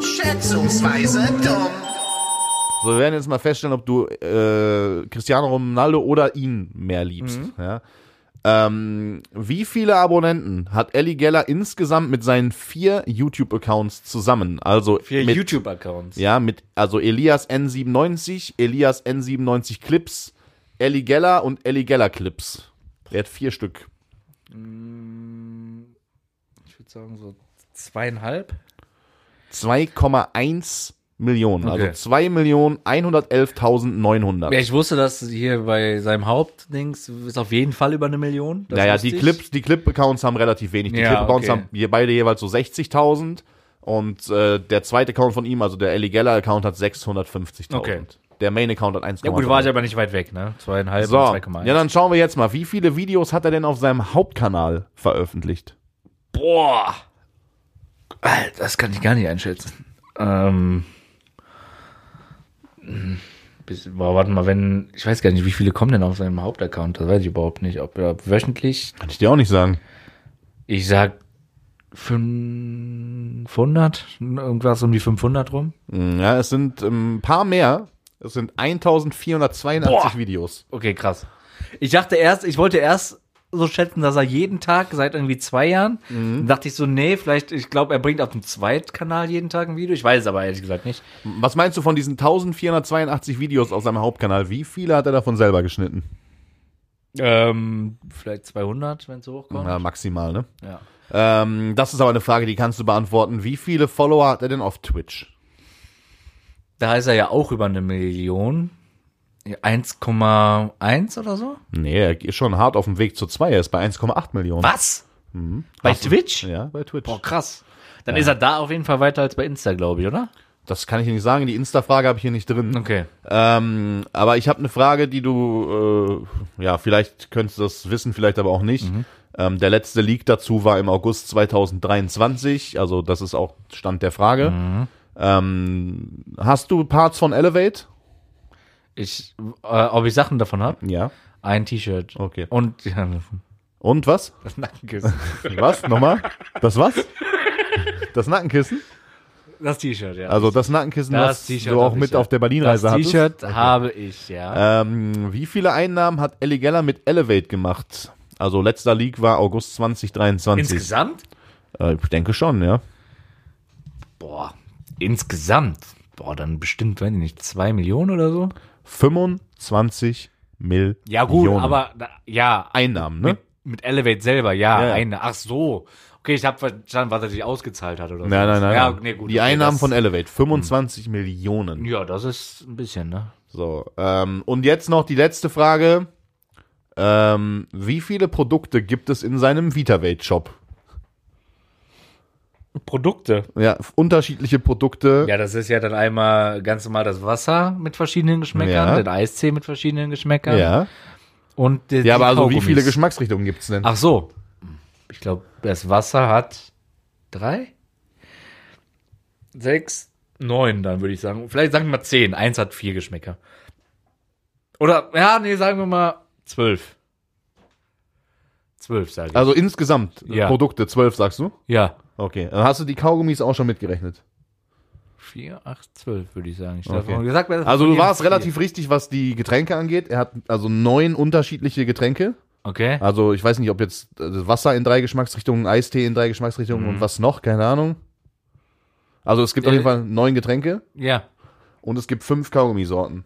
Schätzungsweise dumm. So, wir werden jetzt mal feststellen, ob du äh, Cristiano Ronaldo oder ihn mehr liebst. Mhm. Ja? Ähm, wie viele Abonnenten hat Ellie Geller insgesamt mit seinen vier YouTube-Accounts zusammen? Also mit, YouTube-Accounts. Ja, mit also Elias N97, Elias N97 Clips, Ellie Geller und Ellie Geller Clips. Er hat vier Stück. Ich würde sagen so zweieinhalb. 2,1 Millionen. Okay. Also 2.111.900. Ja, ich wusste, dass hier bei seinem Hauptdings ist auf jeden Fall über eine Million. Das Naja, die. Clips, die Clip-Accounts haben relativ wenig. Die Ja, Clip-Accounts okay. haben hier beide jeweils so 60.000 Und äh, der zweite Account von ihm, also der Ellie Geller Account, hat 650.000. Okay. Der Main Account hat 1,5. Ja gut, war ich aber nicht weit weg, ne? Zweieinhalb So, und 2,1. ja, dann schauen wir jetzt mal, wie viele Videos hat er denn auf seinem Hauptkanal veröffentlicht? Boah. Das kann ich gar nicht einschätzen. Ähm. hm, Bis, boah, warte mal, wenn. Ich weiß gar nicht, wie viele kommen denn auf seinem Hauptaccount? Das weiß ich überhaupt nicht. Ob er wöchentlich. Kann ich dir auch nicht sagen. Ich sag 500, irgendwas um die 500 rum. Ja, es sind ähm, ein paar mehr. Es sind 1482 Boah. Videos. Okay, krass. Ich dachte erst, ich wollte erst so schätzen, dass er jeden Tag seit irgendwie zwei Jahren. Dann dachte ich so, nee, vielleicht, ich glaube, er bringt auf dem Zweitkanal jeden Tag ein Video. Ich weiß es aber ehrlich gesagt nicht. Was meinst du von diesen 1482 Videos auf seinem Hauptkanal? Wie viele hat er davon selber geschnitten? Ähm, vielleicht 200, wenn es hochkommt. Ja, maximal, ne? Ja. Ähm, das ist aber eine Frage, die kannst du beantworten. Wie viele Follower hat er denn auf Twitch? Da ist er ja auch über eine Million. 1,1 oder so? Nee, er ist schon hart auf dem Weg zu 2. Er ist bei 1,8 Millionen. Was? Bei Hast du- Twitch? Ja, bei Twitch. Boah, krass. Dann ist er da auf jeden Fall weiter als bei Insta, glaube ich, oder? Das kann ich nicht sagen. Die Insta-Frage habe ich hier nicht drin. Okay. Ähm, aber ich habe eine Frage, die du, äh, ja, vielleicht könntest du das wissen, vielleicht aber auch nicht. Ähm, der letzte Leak dazu war im August 2023, also das ist auch Stand der Frage. Ähm, hast du Parts von Elevate? Ich, äh, ob ich Sachen davon habe? Ja. Ein T-Shirt. Okay. Und ja, Und was? das Nackenkissen. Was? Nochmal? Das was? Das Nackenkissen? Das T-Shirt, ja. Also das Nackenkissen, Das was du auch mit auf der Berlin-Reise das hattest? T-Shirt habe ich, ja. Ähm, wie viele Einnahmen hat Ellie Geller mit Elevate gemacht? Also letzter Leak war August 2023. Insgesamt? Äh, ich denke schon, ja. Boah, insgesamt. Boah, dann bestimmt, ich nicht, zwei Millionen oder so? 25 Millionen. Ja, gut, aber, ja, Einnahmen, ne? mit, mit Elevate selber, ja, Ja, ja. eine. Ach so. Okay, ich habe verstanden, was er sich ausgezahlt hat oder so. Nein, nein, nein. Ja, nee, gut. Die okay, Einnahmen das, von Elevate, 25 Millionen. Ja, das ist ein bisschen, ne? So, ähm, und jetzt noch die letzte Frage. Ähm, wie viele Produkte gibt es in seinem VitaVate-Shop? Produkte. Ja, unterschiedliche Produkte. Ja, das ist ja dann einmal ganz normal das Wasser mit verschiedenen Geschmäckern, Ja. den Eistee mit verschiedenen Geschmäckern Ja, und ja aber also wie viele Geschmacksrichtungen gibt es denn? Ach so. Ich glaube, das Wasser hat drei, sechs, neun, dann würde ich sagen. Vielleicht sagen wir mal zehn. Eins hat vier Geschmäcker. Oder, ja, nee, sagen wir mal zwölf. Zwölf, sage ich. Also insgesamt Ja. Produkte, 12 sagst du? ja. Okay, hast du die Kaugummis auch schon mitgerechnet. Vier, acht, zwölf, würde ich sagen. Ich Okay. okay. gesagt, Also du warst relativ richtig, was die Getränke angeht. Er hat also neun unterschiedliche Getränke. Okay. Also ich weiß nicht, ob jetzt äh, Wasser in drei Geschmacksrichtungen, Eistee in drei Geschmacksrichtungen Mhm. und was noch, keine Ahnung. Also es gibt auf Äh, jeden Fall neun Getränke Ja. und es gibt fünf Kaugummisorten.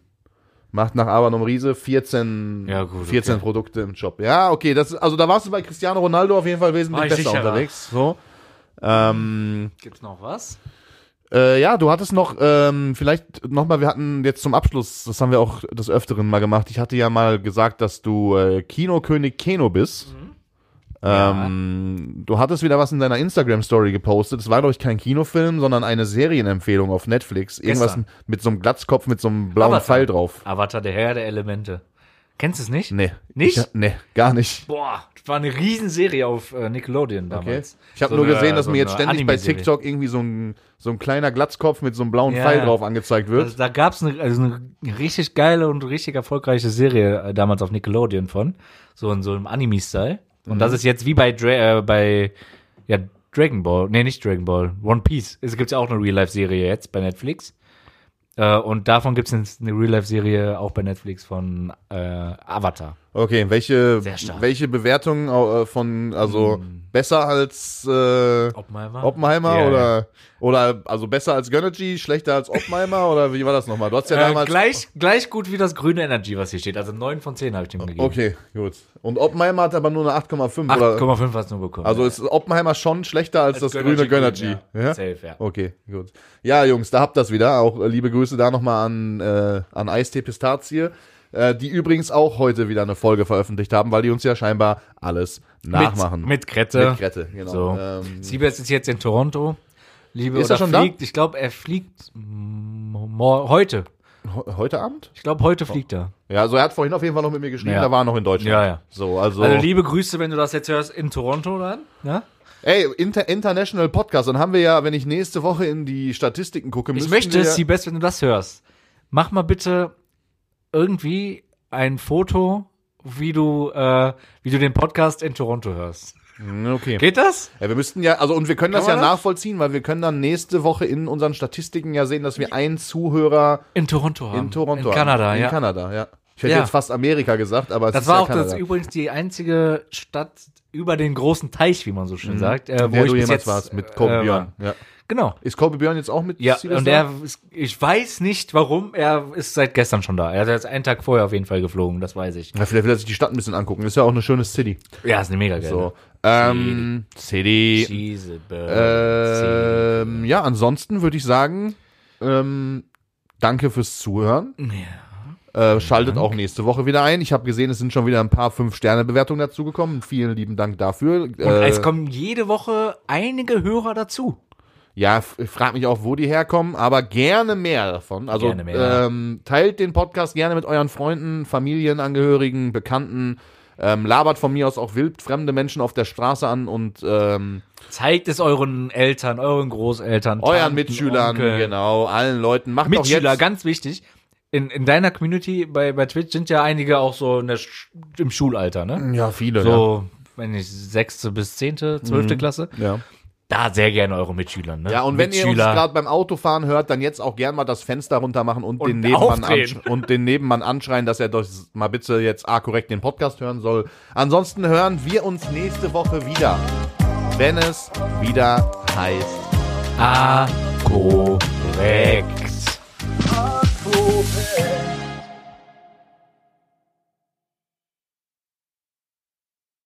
Macht nach Abanom Riese 14, Ja, gut, 14 okay. Produkte im Shop. Ja, okay, das, also da warst du bei Cristiano Ronaldo auf jeden Fall wesentlich besser sicherer. unterwegs. So. Ähm, Gibt's noch was? Äh, ja, du hattest noch, ähm, vielleicht nochmal, wir hatten jetzt zum Abschluss, das haben wir auch des Öfteren mal gemacht, ich hatte ja mal gesagt, dass du äh, Kinokönig Keno bist. Ähm, Du hattest wieder was in deiner Instagram-Story gepostet. Es war, glaube ich, kein Kinofilm, sondern eine Serienempfehlung auf Netflix. Irgendwas Gestern. mit so einem Glatzkopf mit so einem blauen Avatar. Pfeil drauf. Avatar, der Herr der Elemente. Kennst du es nicht? Nee. Nicht? Ich, nee, gar nicht. Boah, das war eine Riesenserie auf äh, Nickelodeon Okay. damals. Ich habe So nur eine- gesehen, dass so mir jetzt ständig bei. TikTok irgendwie so ein, so ein kleiner Glatzkopf mit so einem blauen Ja. Pfeil drauf angezeigt wird. Also, da gab's eine, also eine richtig geile und richtig erfolgreiche Serie äh, damals auf Nickelodeon von. So in so einem Anime-Style. Und Mhm. das ist jetzt wie bei, Dra äh, bei ja, Dragon Ball. Nee, nicht Dragon Ball. One Piece. Es gibt ja auch eine Real-Life-Serie jetzt bei Netflix. Äh, und davon gibt's eine eine Real-Life-Serie auch bei Netflix von äh, Avatar. Okay, welche, welche Bewertungen äh, von, also besser als äh, Oppenheimer? Oppenheimer Ja, oder, oder also besser als Gönnergy, schlechter als Oppenheimer oder wie war das nochmal? Du hast ja Äh, damals. gleich, gleich gut wie das grüne Energy, was hier steht. Also 9 von 10 habe ich dem gegeben. Okay, gut. Und Oppenheimer hat aber nur eine 8,5 oder? 8,5 hast du nur bekommen. Also ist Oppenheimer schon schlechter als, das grüne Gönnergy. Ja. Ja? Safe, ja. Okay, gut. Ja, Jungs, da habt das wieder. Auch äh, liebe Grüße da nochmal an, äh, an Eistee Pistazie, äh, die übrigens auch heute wieder eine Folge veröffentlicht haben, weil die uns ja scheinbar alles nachmachen. Mit, mit Grette. Mit Grette, genau. So. Ähm, Siebes ist jetzt in Toronto. Liebe Ist oder er schon da? fliegt. Ich glaube, er fliegt heute. He- Heute Abend? Ich glaube, heute fliegt er. Ja, also er hat vorhin auf jeden Fall noch mit mir geschrieben, Ja. da war er noch in Deutschland. Ja, ja. So, also, Also liebe Grüße, wenn du das jetzt hörst, in Toronto dann. Ja? ey, Inter International Podcast, dann haben wir ja, wenn ich nächste Woche in die Statistiken gucke, Ich möchte es, Siebest, wenn du das hörst. Mach mal bitte irgendwie ein Foto, wie du, äh, wie du den Podcast in Toronto hörst. Hm, Okay. Geht das? Ja, wir müssten ja, also und wir können das ja das? nachvollziehen, weil wir können dann nächste Woche in unseren Statistiken ja sehen, dass wir einen Zuhörer In Toronto haben. in Toronto In Kanada, haben. In ja. Kanada, ja. Ich hätte Ja. jetzt fast Amerika gesagt, aber es Das ist war ja auch Kanada. das, übrigens die einzige Stadt über den großen Teich, wie man so schön sagt, äh, wo der ich du bis jemals jetzt warst mit Kobe äh, Björn. Ja. Genau. Ist Kobe Björn jetzt auch mit Ja, Steelers und er, ist, ich weiß nicht warum, er ist seit gestern schon da. Er ist jetzt einen Tag vorher auf jeden Fall geflogen, das weiß ich. Ja, vielleicht will er sich die Stadt ein bisschen angucken. Ist ja auch eine schöne City. Ja, ist eine mega geile. So. Ähm, City. Cheese, Ähm, ja, ansonsten würde ich sagen, ähm, danke fürs Zuhören. Äh, schaltet auch nächste Woche wieder ein. Ich habe gesehen, es sind schon wieder ein paar Fünf-Sterne-Bewertungen dazugekommen. Vielen lieben Dank dafür. Und Äh, es kommen jede Woche einige Hörer dazu. Ja, ich frag mich auch, wo die herkommen, aber gerne mehr davon. Also Gerne mehr. ähm, teilt den Podcast gerne mit euren Freunden, Familienangehörigen, Bekannten. Ähm, labert von mir aus auch wild fremde Menschen auf der Straße an und ähm, Zeigt es euren Eltern, euren Großeltern, euren Tanten, Mitschülern, Onkeln. genau, allen Leuten. Macht doch Mitschüler, jetzt. ganz wichtig. In, in deiner Community bei, bei Twitch sind ja einige auch so in der, Sch- im Schulalter, ne? Ja, viele. So, wenn nicht sechste bis zehnte, zwölfte Klasse. Ja. ja. Da sehr gerne eure Mitschüler, ne? Ja, und wenn ihr uns gerade beim Autofahren hört, dann jetzt auch gern mal das Fenster runter machen und, Und den Nebenmann und den Nebenmann anschreien, dass er doch mal bitte jetzt A korrekt den Podcast hören soll. Ansonsten hören wir uns nächste Woche wieder, wenn es wieder heißt. Ah, korrekt.